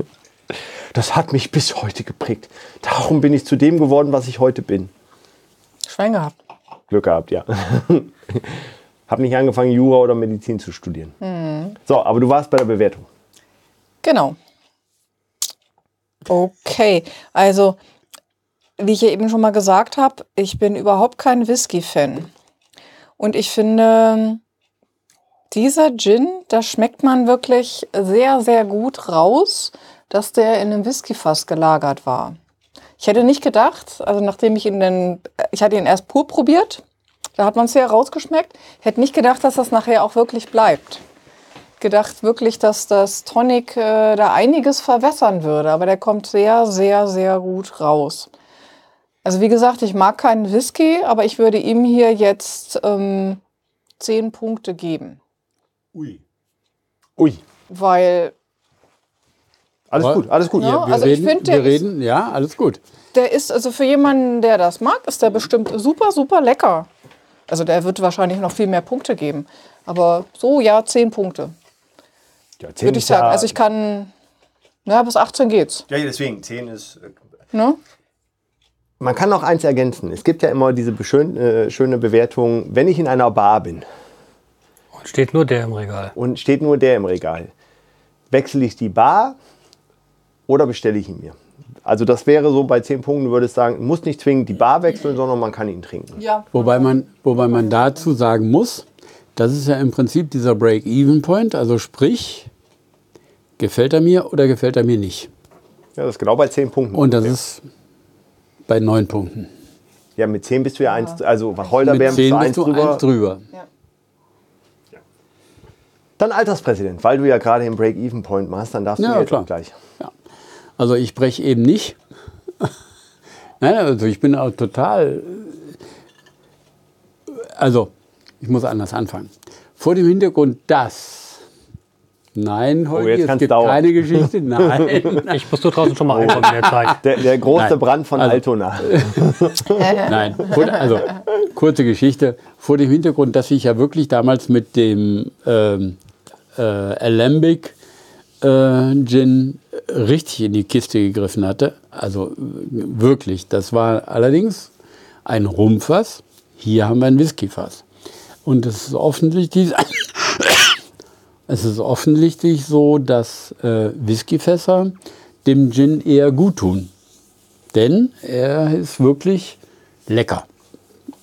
Das hat mich bis heute geprägt. Darum bin ich zu dem geworden, was ich heute bin. Schwein gehabt. Glück gehabt, ja. Hab nicht angefangen, Jura oder Medizin zu studieren. So, aber du warst bei der Bewertung. Genau. Okay, also wie ich ja eben schon mal gesagt habe, ich bin überhaupt kein Whisky-Fan. Und ich finde, dieser Gin, da schmeckt man wirklich sehr, sehr gut raus, dass der in einem Whiskyfass gelagert war. Ich hätte nicht gedacht, also nachdem ich ihn dann, ich hatte ihn erst pur probiert, da hat man es ja rausgeschmeckt, hätte nicht gedacht, dass das nachher auch wirklich bleibt gedacht wirklich, dass das Tonic äh, da einiges verwässern würde, aber der kommt sehr, sehr, sehr gut raus. Also wie gesagt, ich mag keinen Whisky, aber ich würde ihm hier jetzt ähm, zehn Punkte geben, Ui. Ui. weil Alles gut, alles gut. Ja. Wir also ich reden, find, der wir ist- reden, ja, alles gut. der ist also für jemanden, der das mag, ist der bestimmt super, super lecker. Also der wird wahrscheinlich noch viel mehr Punkte geben. Aber so, ja, zehn Punkte, Ja, zehn würde ich ist ja- sagen. Also ich kann, na, bis 18 geht's. Ja, deswegen, 10 ist. äh, Ne? Man kann noch eins ergänzen. Es gibt ja immer diese beschön, äh, schöne Bewertung, wenn ich in einer Bar bin Und steht nur der im Regal. und steht nur der im Regal, wechsle ich die Bar oder bestelle ich ihn mir? Also das wäre so bei 10 Punkten, würde ich sagen, muss nicht zwingend die Bar wechseln, sondern man kann ihn trinken. Ja. Wobei man, wobei man dazu sagen muss, das ist ja im Prinzip dieser Break-Even-Point, also sprich, gefällt er mir oder gefällt er mir nicht. Ja, das ist genau bei 10 Punkten. Und das ist bei neun Punkten. ja, mit 10 bist du ja eins, also Mit Wacholderbeeren bist zehn du bist eins du drüber. eins drüber. Dann Alterspräsident, weil du ja gerade den Break-Even-Point machst, dann darfst du Ja, jetzt klar. auch gleich. Ja. Also ich breche eben nicht. Nein, also ich bin auch total. Also, ich muss anders anfangen. Vor dem Hintergrund, dass. Nein, Holgi, Oh, jetzt es gibt dauern. keine Geschichte. Nein. Ich muss nur draußen schon mal einkommen in der Zeit. Der, der große Nein. Brand von Also- Altona. Nein, also kurze Geschichte. Vor dem Hintergrund, dass ich ja wirklich damals mit dem ähm, äh, Alembic äh, Gin richtig in die Kiste gegriffen hatte. Also äh, wirklich. Das war allerdings ein Rumfass. Hier haben wir ein Whiskyfass. Und es ist offensichtlich, es ist offensichtlich so, dass äh, Whiskyfässer dem Gin eher gut tun. Denn er ist wirklich lecker.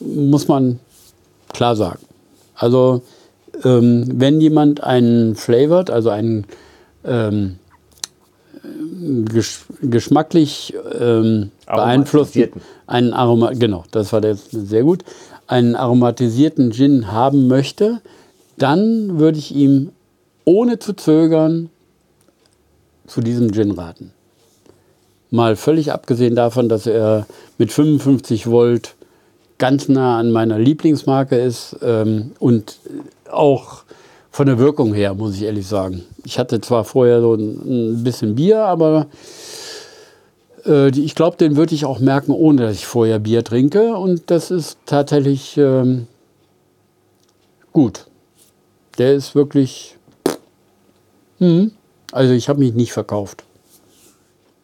Muss man klar sagen. Also, ähm, wenn jemand einen flavored, also einen ähm, gesch geschmacklich ähm, beeinflussten, einen Aroma, genau, das war jetzt sehr gut, einen aromatisierten Gin haben möchte, dann würde ich ihm ohne zu zögern zu diesem Gin raten. Mal völlig abgesehen davon, dass er mit 55 Volt ganz nah an meiner Lieblingsmarke ist ähm, und auch von der Wirkung her, muss ich ehrlich sagen. Ich hatte zwar vorher so ein, bisschen Bier, aber Äh, ich glaube, den würde ich auch merken, ohne dass ich vorher Bier trinke. Und das ist tatsächlich ähm, gut. Der ist wirklich. Hm, also ich habe mich nicht verkauft.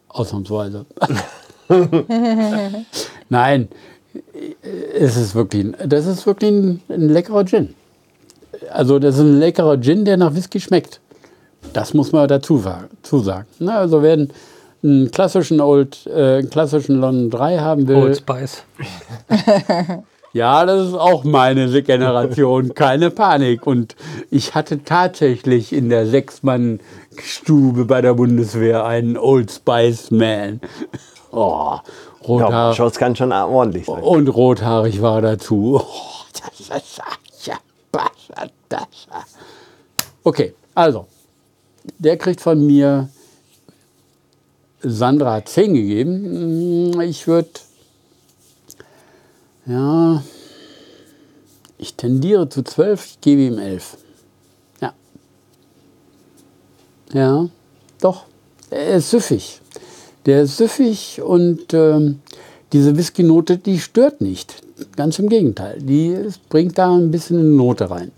Ausnahmsweise. Nein, es ist wirklich, das ist wirklich ein, ein leckerer Gin. Also das ist ein leckerer Gin, der nach Whisky schmeckt. Das muss man dazu sagen. Na, also wer einen, einen klassischen Old, äh, einen klassischen London 3 haben will, Old Spice. ja, das ist auch meine Generation, keine Panik. Und ich hatte tatsächlich in der Sechsmann-Stube bei der Bundeswehr einen Old Spice Man. Oh, Ja, rothaar Shots kann schon ordentlich sein. und rothaarig war dazu. Oh, das ja, das. Okay, also, der kriegt von mir Sandra hat 10 gegeben. Mm, Ich würde, ja, ich tendiere zu 12, ich gebe ihm 11. Ja. Ja, doch, er ist süffig. Der ist süffig und ähm, diese Whisky-Note, die stört nicht. Ganz im Gegenteil. Die bringt da ein bisschen eine Note rein.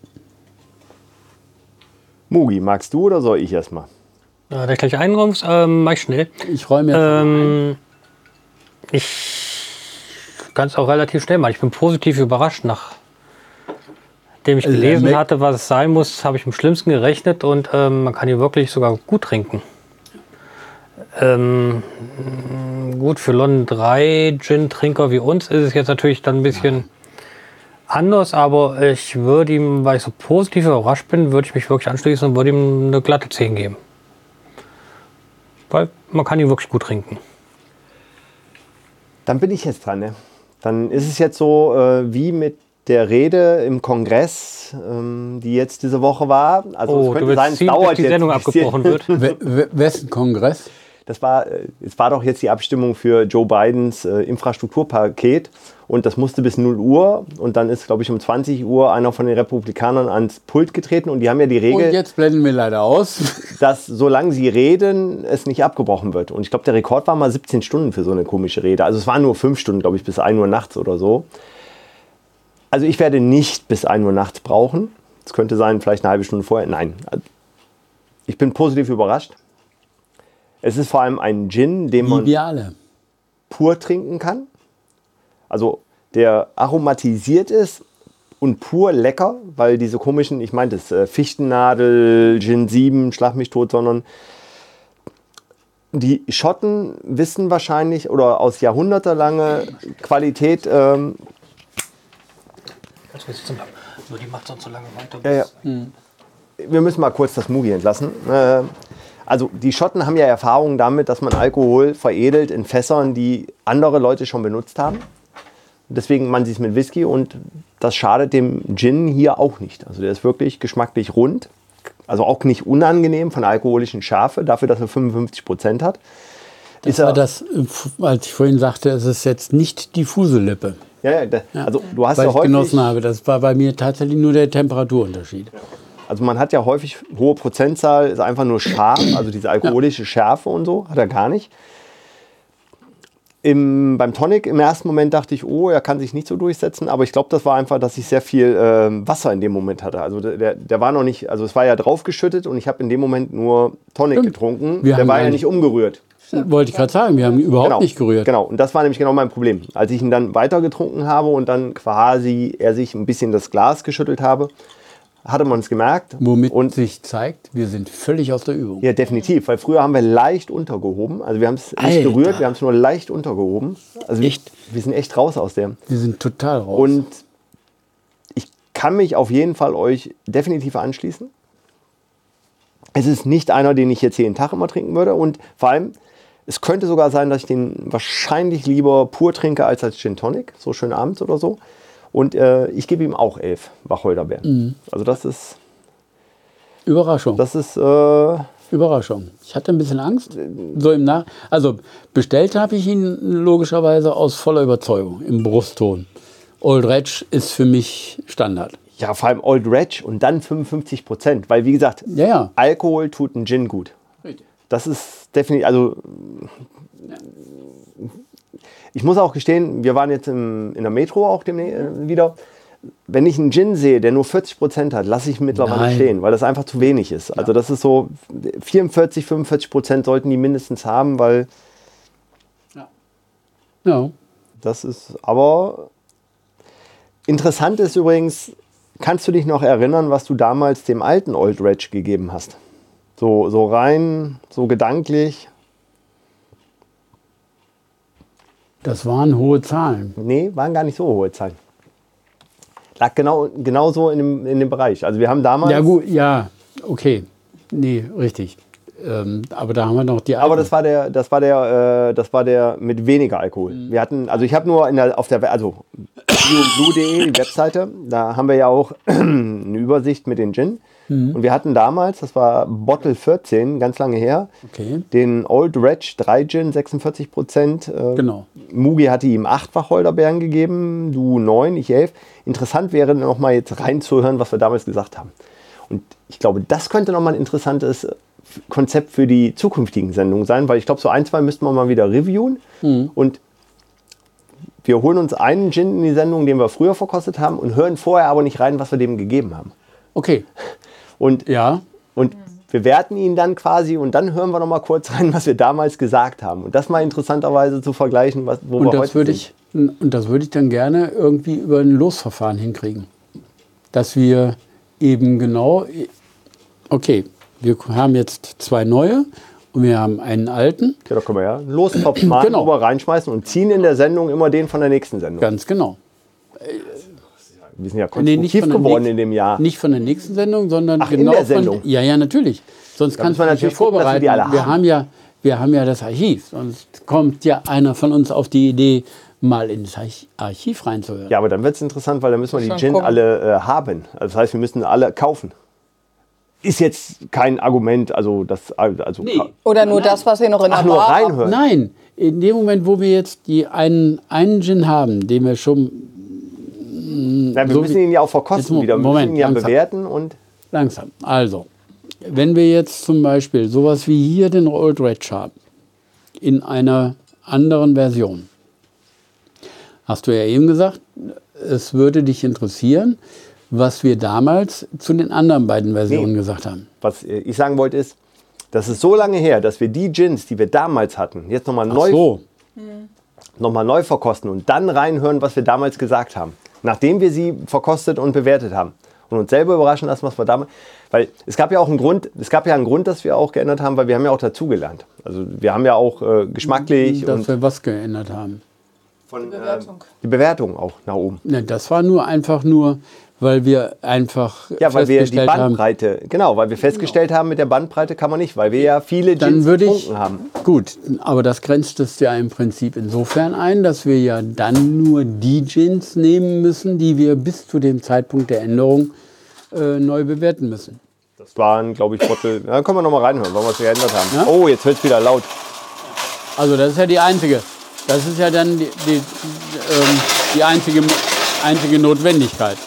Mugi, magst du oder soll ich erstmal? Ja, der gleich einräumst, ähm, mach ich schnell. Ich räume jetzt. Ähm, ich kann es auch relativ schnell machen. Ich bin positiv überrascht. Nachdem ich er gelesen merkt- hatte, was es sein muss, habe ich im Schlimmsten gerechnet und ähm, man kann hier wirklich sogar gut trinken. Ähm, gut, für London 3 Gin-Trinker wie uns ist es jetzt natürlich dann ein bisschen anders, aber ich würde ihm, weil ich so positiv überrascht bin, würde ich mich wirklich anschließen und würde ihm eine glatte 10 geben. Weil man kann ihn wirklich gut trinken. Dann bin ich jetzt dran. Ne? Dann ist es jetzt so äh, wie mit der Rede im Kongress, ähm, die jetzt diese Woche war. Also Oh, es du könnte willst sein, es dauert die jetzt Sendung bisschen. abgebrochen wird. We- we- Wessen Kongress? Das war, äh, es war doch jetzt die Abstimmung für Joe Bidens äh, Infrastrukturpaket und das musste bis 0 Uhr und dann ist, glaube ich, um 20 Uhr einer von den Republikanern ans Pult getreten und die haben ja die Und Regel, jetzt blenden wir leider aus. dass solange sie reden, es nicht abgebrochen wird. Und ich glaube, der Rekord war mal 17 Stunden für so eine komische Rede. Also es waren nur 5 Stunden, glaube ich, bis 1 Uhr nachts oder so. Also ich werde nicht bis 1 Uhr nachts brauchen. Es könnte sein, vielleicht eine halbe Stunde vorher. Nein. Ich bin positiv überrascht. Es ist vor allem ein Gin, den man alle. pur trinken kann. Also der aromatisiert ist und pur lecker, weil diese komischen, ich meinte es, äh, Fichtennadel, Gin 7, Schlag mich tot, sondern die Schotten wissen wahrscheinlich oder aus jahrhundertelange Qualität, ähm, Kannst du jetzt bleiben. Nur die macht sonst so lange weiter. ja, ja. wir müssen mal kurz das Mugi entlassen. Äh, also die Schotten haben ja Erfahrung damit, dass man Alkohol veredelt in Fässern, die andere Leute schon benutzt haben. Deswegen man sie es mit Whisky und das schadet dem Gin hier auch nicht. Also der ist wirklich geschmacklich rund, also auch nicht unangenehm von der alkoholischen Schärfe, dafür, dass er 55 Prozent hat. Das Ist er- war das, als ich vorhin sagte, es ist jetzt nicht die Fuselippe, Ja, ja, da, also du hast weil ja häufig, genossen habe. Das war bei mir tatsächlich nur der Temperaturunterschied. also man hat ja häufig hohe Prozentzahl, ist einfach nur scharf, also diese alkoholische Schärfe und so, hat er gar nicht. Im, beim Tonic im ersten Moment dachte ich, oh, er kann sich nicht so durchsetzen, aber ich glaube, das war einfach, dass ich sehr viel ähm, Wasser in dem Moment hatte. Also der, der war noch nicht, also es war ja draufgeschüttet und ich habe in dem Moment nur Tonic Stimmt. getrunken. Wir der war ja nicht- nicht umgerührt. Wollte ich gerade sagen, wir haben ihn überhaupt Genau, nicht gerührt. Genau, und das war nämlich genau mein Problem. Als ich ihn dann weiter getrunken habe und dann quasi er sich ein bisschen das Glas geschüttelt habe, hatte man es gemerkt. Womit und sich zeigt, wir sind völlig aus der Übung. ja, definitiv, weil früher haben wir leicht untergehoben. Also wir haben es nicht Alter. gerührt, wir haben es nur leicht untergehoben. Also Echt? Wir, wir sind echt raus aus der. Wir sind total raus. Und ich kann mich auf jeden Fall euch definitiv anschließen. Es ist nicht einer, den ich jetzt jeden Tag immer trinken würde. Und vor allem, es könnte sogar sein, dass ich den wahrscheinlich lieber pur trinke als als Gin Tonic, so schön abends oder so. Und äh, ich gebe ihm auch elf Wacholderbeeren. Also das ist, Überraschung. das ist, äh, Überraschung. Ich hatte ein bisschen Angst. So im Nach also bestellt habe ich ihn logischerweise aus voller Überzeugung im Brustton. Old Reg ist für mich Standard. ja vor allem Old Reg und dann 55 Prozent. Weil wie gesagt, Ja, ja. Alkohol tut ein Gin gut. Das ist definitiv, also ich muss auch gestehen, wir waren jetzt im, in der Metro auch demnächst äh, wieder. Wenn ich einen Gin sehe, der nur 40% hat, lasse ich ihn mittlerweile Nein. stehen, weil das einfach zu wenig ist. Also das ist so, 44, 45% sollten die mindestens haben, weil Ja. das ist, aber interessant ist übrigens, kannst du dich noch erinnern, was du damals dem alten Old Reg gegeben hast? So, so rein, so gedanklich. Das waren hohe Zahlen. Nee, waren gar nicht so hohe Zahlen. Lag genau, genau so in dem, in dem Bereich. Also wir haben damals. Ja, gut, ja, okay. Nee, richtig. Ähm, aber da haben wir noch die Aber alten. das war der, das war der, äh, das war der mit weniger Alkohol. Mhm. Wir hatten, also ich habe nur in der, auf der, also blue.de, die Webseite, da haben wir ja auch eine Übersicht mit den Gin. Mhm. Und wir hatten damals, das war Bottle 14, ganz lange her, Okay. den Old Reg 3 Gin, 46 Prozent. Äh, Genau. Mugi hatte ihm 8 Wacholderbeeren gegeben, du 9, ich 11. Interessant wäre noch mal jetzt reinzuhören, was wir damals gesagt haben. Und ich glaube, das könnte noch mal ein interessantes Konzept für die zukünftigen Sendungen sein, weil ich glaube, so ein, zwei müssten wir mal wieder reviewen. Und wir holen uns einen Gin in die Sendung, den wir früher verkostet haben und hören vorher aber nicht rein, was wir dem gegeben haben. Okay. Und, Ja. und wir werten ihn dann quasi und dann hören wir noch mal kurz rein, was wir damals gesagt haben. Und das mal interessanterweise zu vergleichen, was, wo Und wir das heute würde sind. ich, und das würde ich dann gerne irgendwie über ein Losverfahren hinkriegen. Dass wir eben genau, okay, wir haben jetzt zwei neue und wir haben einen alten. Ja, da können wir ja einen Lostopf mal Genau. drüber reinschmeißen und ziehen in der Sendung immer den von der nächsten Sendung. Ganz genau. Wir sind ja Nee, nicht konstruktiv von der geworden nächsten- in dem Jahr. Nicht von der nächsten Sendung, sondern Ach, in genau der Sendung? von. Ja, ja, natürlich. Sonst Da kannst müssen du natürlich nicht gucken, wir vorbereiten. die alle wir haben. haben ja, wir haben ja das Archiv. Sonst kommt ja einer von uns auf die Idee, mal ins Arch- Archiv reinzuhören. Ja, aber dann wird es interessant, weil dann müssen wir die Gin alle äh, haben. Also das heißt, wir müssen alle kaufen. Ist jetzt kein Argument, also das also Nee. Oder nur das, was ihr noch in Ach, der nur Bar habt? reinhören. Nein, in dem Moment, wo wir jetzt die einen, einen Gin haben, den wir schon Ja, wir so müssen ihn ja auch verkosten wieder. Wir Moment, müssen ihn ja langsam. bewerten und langsam. Also, wenn wir jetzt zum Beispiel sowas wie hier den Old Red haben, in einer anderen Version, hast du ja eben gesagt, es würde dich interessieren, was wir damals zu den anderen beiden Versionen Nee. gesagt haben. was ich sagen wollte ist, das ist so lange her, dass wir die Gins, die wir damals hatten, jetzt nochmal neu, so, noch mal neu verkosten und dann reinhören, was wir damals gesagt haben. Nachdem wir sie verkostet und bewertet haben. Und uns selber überraschen lassen, was wir damals. Weil es gab ja auch einen Grund, es gab ja einen Grund, dass wir auch geändert haben, weil wir haben ja auch dazugelernt. Also wir haben ja auch äh, geschmacklich dass und wir was geändert haben. von, Bewertung. Äh, die Bewertung auch nach oben. Ne, das war nur einfach nur, weil wir einfach Ja, weil wir die festgestellt haben, Bandbreite, genau, weil wir festgestellt haben, mit der Bandbreite kann man nicht, weil wir ja viele dann Gins würde ich, getrunken haben. gut, aber das grenzt es ja im Prinzip insofern ein, dass wir ja dann nur die Gins nehmen müssen, die wir bis zu dem Zeitpunkt der Änderung äh, neu bewerten müssen. Das waren, glaube ich, Bottle. Da können wir noch mal reinhören, weil wir es geändert haben. Ja? Oh, jetzt wird es wieder laut. Also das ist ja die einzige, das ist ja dann die, die, ähm, die einzige, einzige Notwendigkeit.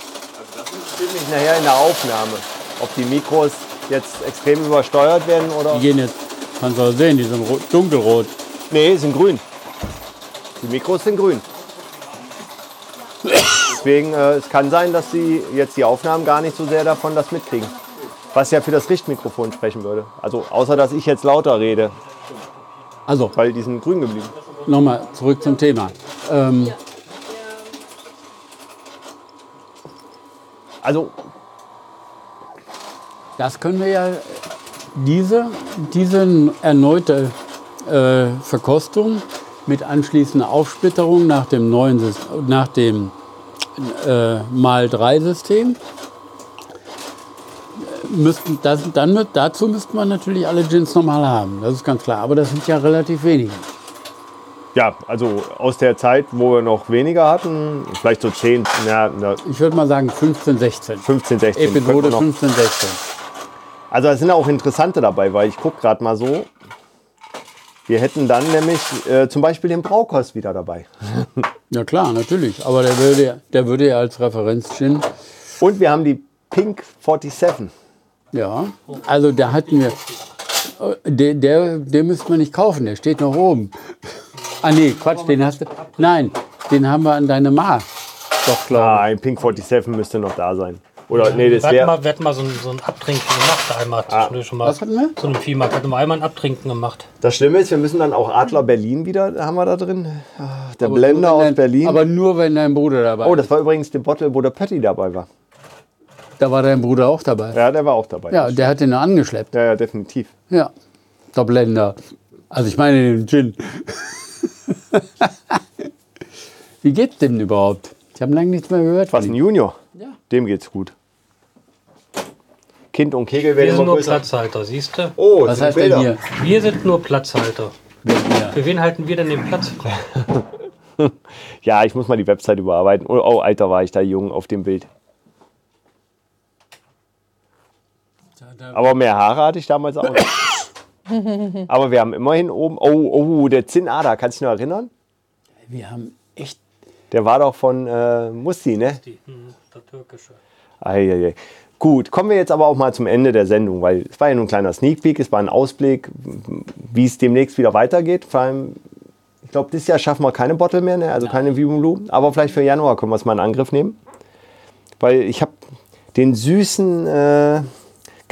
Nicht nachher in der Aufnahme, ob die Mikros jetzt extrem übersteuert werden oder. Die gehen jetzt, kannst du sehen, die sind ro- dunkelrot. Nee, sind grün. Die Mikros sind grün. Deswegen, äh, es kann sein, dass sie jetzt die Aufnahmen gar nicht so sehr davon das mitkriegen. Was ja für das Richtmikrofon sprechen würde. Also außer dass ich jetzt lauter rede, Also, weil die sind grün geblieben. nochmal zurück zum Thema. Ähm, Also Das können wir ja, diese, diese erneute äh, Verkostung mit anschließender Aufsplitterung nach dem neuen nach dem äh, mal 3 System müssten das, dann dazu müsste man natürlich alle Gins nochmal haben, das ist ganz klar. Aber das sind ja relativ wenige. Ja, also aus der Zeit, wo wir noch weniger hatten, vielleicht so 10, na, na, Ich würde mal sagen 15, 16. 15, 16. könnte Episode man noch- 15, 16. Also es sind auch interessante dabei, weil ich gucke gerade mal so. Wir hätten dann nämlich äh, zum Beispiel den Braukost wieder dabei. Ja klar, natürlich. Aber der würde, der würde ja als Referenz-Gin Und wir haben die Pink 47. Ja, also da hatten wir. äh, Der, der, den müsste man nicht kaufen, der steht noch oben. Ah nee, Quatsch, den hast du. Nein, den haben wir an deine Ma. Doch, glaube Ah, ein Pink 47 müsste noch da sein. Oder, nee, das Wir hatten wäre. mal, wir hatten mal so, ein, so ein Abtrinken gemacht einmal. zwischendurch Schon mal. Was hatten wir? So einem Viehmarkt. Wir hatten mal einmal ein Abtrinken gemacht. Das Schlimme ist, wir müssen dann auch Adler Berlin wieder, haben wir da drin. Ah, Der Aber Blender nur, wenn aus dein- Berlin. Aber nur, wenn dein Bruder dabei oh, das war übrigens der Bottle, wo der Pötti dabei war. Da war dein Bruder auch dabei. Ja, der war auch dabei. Ja, der hat den angeschleppt. ja, ja definitiv. Ja, der Blender. Also ich meine den Gin. Wie geht's dem überhaupt? Ich habe lange nichts mehr gehört. Was, ein. Junior? Ja. Dem geht's gut. Kind und Kegel Wir werden sind immer nur größer. Platzhalter, siehst du? Oh, Was sind heißt denn Bilder. hier? Wir sind nur Platzhalter. Hier? Für wen halten wir denn den Platz frei? Ja, ich muss mal die Website überarbeiten. Oh, oh, Alter, war ich da jung auf dem Bild. Aber mehr Haare hatte ich damals auch nicht. Aber wir haben immerhin oben. Oh, oh, der Zinnader, kannst du dich noch erinnern? Wir haben echt. Der war doch von äh, Musti, ne? Die, hm, der türkische. Eieiei. Gut, kommen wir jetzt aber auch mal zum Ende der Sendung, weil es war ja nur ein kleiner Sneak Peek, es war ein Ausblick, wie es demnächst wieder weitergeht. Vor allem, ich glaube, dieses Jahr schaffen wir keine Bottle mehr, ne? also keine View Blue, aber vielleicht für Januar können wir es mal in Angriff nehmen. Weil ich habe den süßen äh,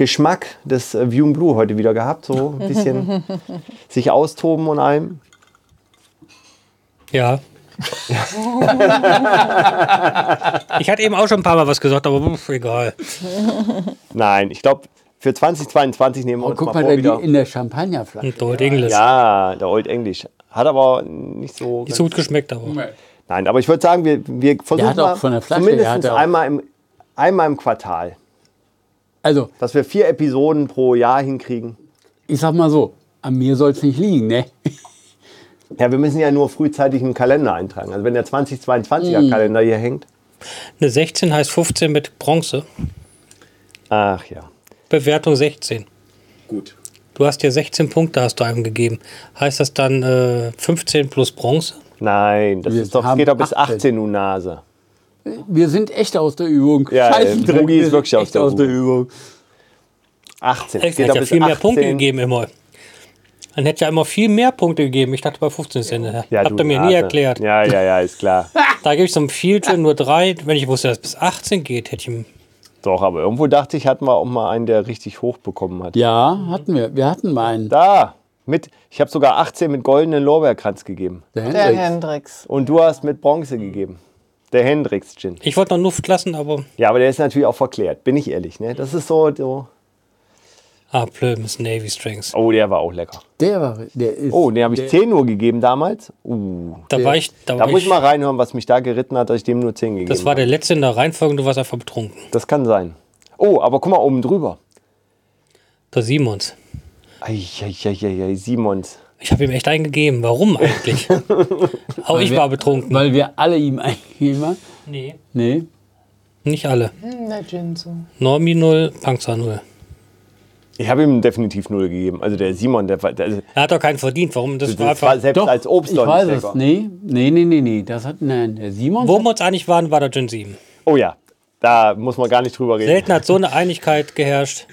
Geschmack des äh, View Blue heute wieder gehabt, so ein bisschen sich austoben und allem. Ja. ich hatte eben auch schon ein paar Mal was gesagt, aber pff, egal. Nein, ich glaube, für 2022 nehmen wir Oh, uns guck mal mal, vor der wieder. in der Champagnerflasche. Und Old English. Ja, der Old English. Hat aber nicht so. Nicht so gut geschmeckt, aber. Nein, aber ich würde sagen, wir, wir versuchen hat auch mal von der Flasche, zumindest der einmal, im, einmal im Quartal, Also, dass wir vier Episoden pro Jahr hinkriegen. ich sag mal so, an mir soll es nicht liegen, ne? Ja, wir müssen ja nur frühzeitig einen Kalender eintragen. Also wenn der 2022er Mm. Kalender hier hängt. Eine 16 heißt 15 mit Bronze. Ach ja. Bewertung 16. Gut. Du hast dir 16 Punkte hast du einem gegeben. Heißt das dann äh, 15 plus Bronze? Nein, das Wir ist doch, geht doch bis 18. 18, du Nase. Wir sind echt aus der Übung. Ja, Scheiße, äh, Drogi ist wir wirklich aus echt der aus der Übung. 18. Ich Geht hätte ja viel mehr 18. Punkte gegeben immer. Dann hätte ja immer viel mehr Punkte gegeben. Ich dachte bei 15 ist Ende. Ja, Habt ihr mir Nase. nie erklärt. Ja, ja, ja, ist klar. Da gebe ich zum Feature nur drei. Wenn ich wusste, dass es bis 18 geht, hätte ich ihm. Doch, aber irgendwo dachte ich, hatten wir auch mal einen, der richtig hoch bekommen hat. Ja, hatten wir. Wir hatten mal einen. Da, mit, ich habe sogar 18 mit goldenen Lorbeerkranz gegeben. Der Der Hendrix. Hendrix. Und du hast mit Bronze gegeben. Der Hendrix Gin. Ich wollte noch Luft lassen, aber. Ja, aber der ist natürlich auch verklärt, bin ich ehrlich. Ne? Das ist so, so. Ah, Plymouth Navy Strings. Oh, der war auch lecker. Der war, der ist. Oh, den habe ich der, 10 nur gegeben damals. Uh, Da war ich. Da, da war muss ich mal reinhören, was mich da geritten hat, dass ich dem nur 10 gegeben das war habe. der letzte in der Reihenfolge und du warst einfach betrunken. Das kann sein. Oh, aber guck mal oben drüber. Der Simons. Eieieiei, Simons. Ich habe ihm echt eingegeben. Warum eigentlich? Auch ich wir- war betrunken. Weil wir alle ihm eingegeben haben. Nee. Nee. Nicht alle. Der Gin so. Normi 0, Panzer 0. Ich habe ihm definitiv 0 gegeben. Also der Simon, der, war- der, Er hat doch keinen verdient. Warum? Das, das war war einfach. selbst Doch, als Obst ich weiß es. lecker. Nee, nee, nee, nee, nee. Das hat, nein, der Simon. Wo wir uns einig waren, war der Gin 7. Oh ja, da muss man gar nicht drüber reden. Selten hat so eine Einigkeit geherrscht.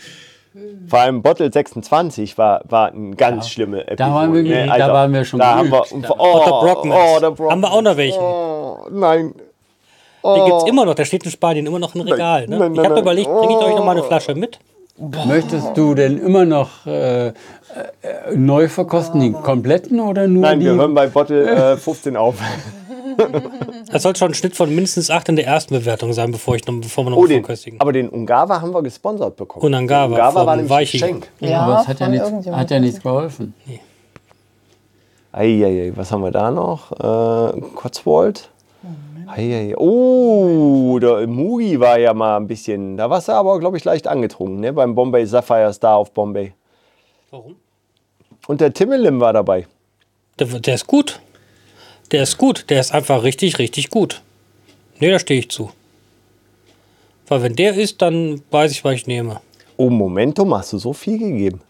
Vor allem Bottle 26 war, war eine ganz schlimme Episode. waren wir- ne, da Alter. waren wir schon Da haben wir, oh, Brockmans. Oh, der Brockmans. Haben wir auch noch welchen. Oh, nein. Den gibt's immer noch. Der steht in Spanien immer noch im Regal. Ne? nein, ich habe nein. überlegt, bringe ich euch noch mal eine Flasche mit? Möchtest du denn immer noch äh, äh, neu verkosten, den kompletten oder nur Nein, die? wir hören bei Bottle äh, 15 auf. Das sollte schon ein Schnitt von mindestens 8 in der ersten Bewertung sein, bevor, ich noch, bevor wir noch Oh, den, verköstigen. aber den Ungava haben wir gesponsert bekommen. Unangava Ungava von war nämlich Weichi. ein Geschenk. Ja, Aber es hat ja, irgendjemandem. hat ja nichts geholfen. Eieiei, was haben wir da noch? Äh, Cotswold. Eieiei. Oh, der Mugi war ja mal ein bisschen. Da warst du aber, glaube ich, leicht angetrunken, ne? Beim Bombay Sapphire Star auf Bombay. Warum? Und der Timmelim war dabei. Der, der ist gut. Der ist gut. Der ist einfach richtig, richtig gut. Nee, da stehe ich zu. Weil wenn der ist, dann weiß ich, was ich nehme. Oh, Momentum, hast du so viel gegeben?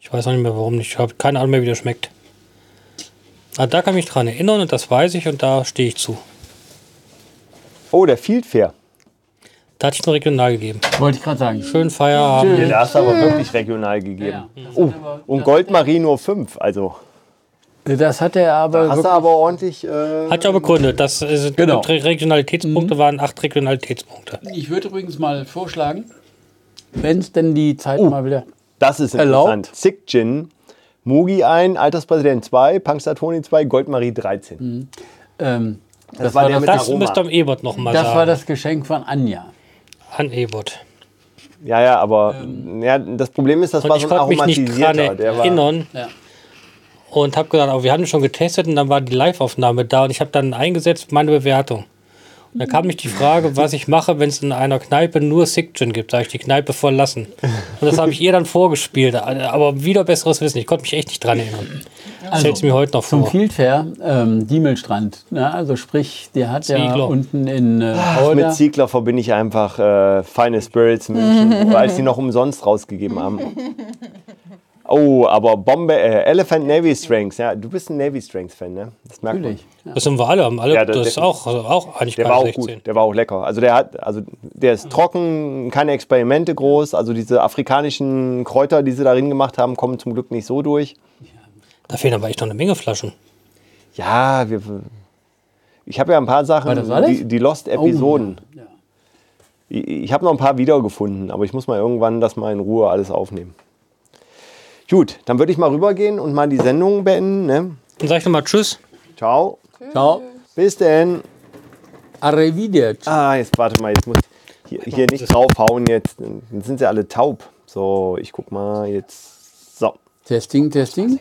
Ich weiß auch nicht mehr, warum nicht. Ich habe keine Ahnung mehr, wie der schmeckt. Aber da kann ich mich dran erinnern und das weiß ich und da stehe ich zu. Oh, der Field Fair. Da hatte ich nur regional gegeben. Wollte ich gerade sagen. Schönen Feierabend. Ja, da hast du aber wirklich regional gegeben. Ja, das Oh, und Goldmarie nur 5. Also, Das hat er aber. Hast du aber ordentlich. Äh, Hat auch begründet, dass äh, Genau. Re- Regionalitätspunkte waren acht Regionalitätspunkte. Ich würde übrigens mal vorschlagen, wenn es denn die Zeit Oh. mal wieder. das ist Erlaubt. interessant. Sick Gin, Mugi 1, Alterspräsident 2, Punxsutawney 2, Goldmarie 13. Ähm, das, war war der das, mit das, Das Aroma. müsste am Ebert noch mal das sagen. war das Geschenk von Anja. An Ebert. Ja, ja, aber ja, das Problem ist, das war ich so ein konnte mich nicht dran aromatisierter. Der war, erinnern. Ja. Und habe gesagt, aber wir haben ihn schon getestet und dann war die Live-Aufnahme da und ich habe dann eingesetzt meine Bewertung. Und dann kam mich die Frage, was ich mache, wenn es in einer Kneipe nur Sick Gin gibt. Da ich die Kneipe verlassen. Und das habe ich ihr dann vorgespielt. Aber wieder besseres Wissen. Ich konnte mich echt nicht dran erinnern. Also, Stellt mir heute noch Zum vor. Fieldfair, ähm, Diemelstrand. Ne? Also sprich, der hat ja Ziegler. unten in äh, Ach, mit Ziegler verbinde ich einfach äh, Feine Spirits München, als die noch umsonst rausgegeben haben. Oh, aber Bombe, äh, Elephant Navy Strengths. Ja, du bist ein Navy Strengths Fan, ne? Das merkt man. Natürlich. Ja. Das sind wir alle. Haben alle Ja, das, das ist auch, also auch eigentlich Der war auch 16. gut, der war auch lecker. Also der hat, also der ist trocken, keine Experimente groß. Also diese afrikanischen Kräuter, die sie darin gemacht haben, kommen zum Glück nicht so durch. Da fehlen aber echt noch eine Menge Flaschen. Ja, wir, ich habe ja ein paar Sachen, War das alles? die, die Lost-Episoden. Oh, ja. Ja. Ich, ich habe noch ein paar wiedergefunden, aber ich muss mal irgendwann das mal in Ruhe alles aufnehmen. Gut, dann würde ich mal rübergehen und mal die Sendung beenden. Ne? Dann sag ich nochmal Tschüss. Ciao, Ciao. bis denn. Arrivederci. Ah, jetzt warte mal, jetzt muss ich hier, hier nicht draufhauen jetzt. Dann sind sie alle taub. So, ich guck mal jetzt. So. Testing, Testing.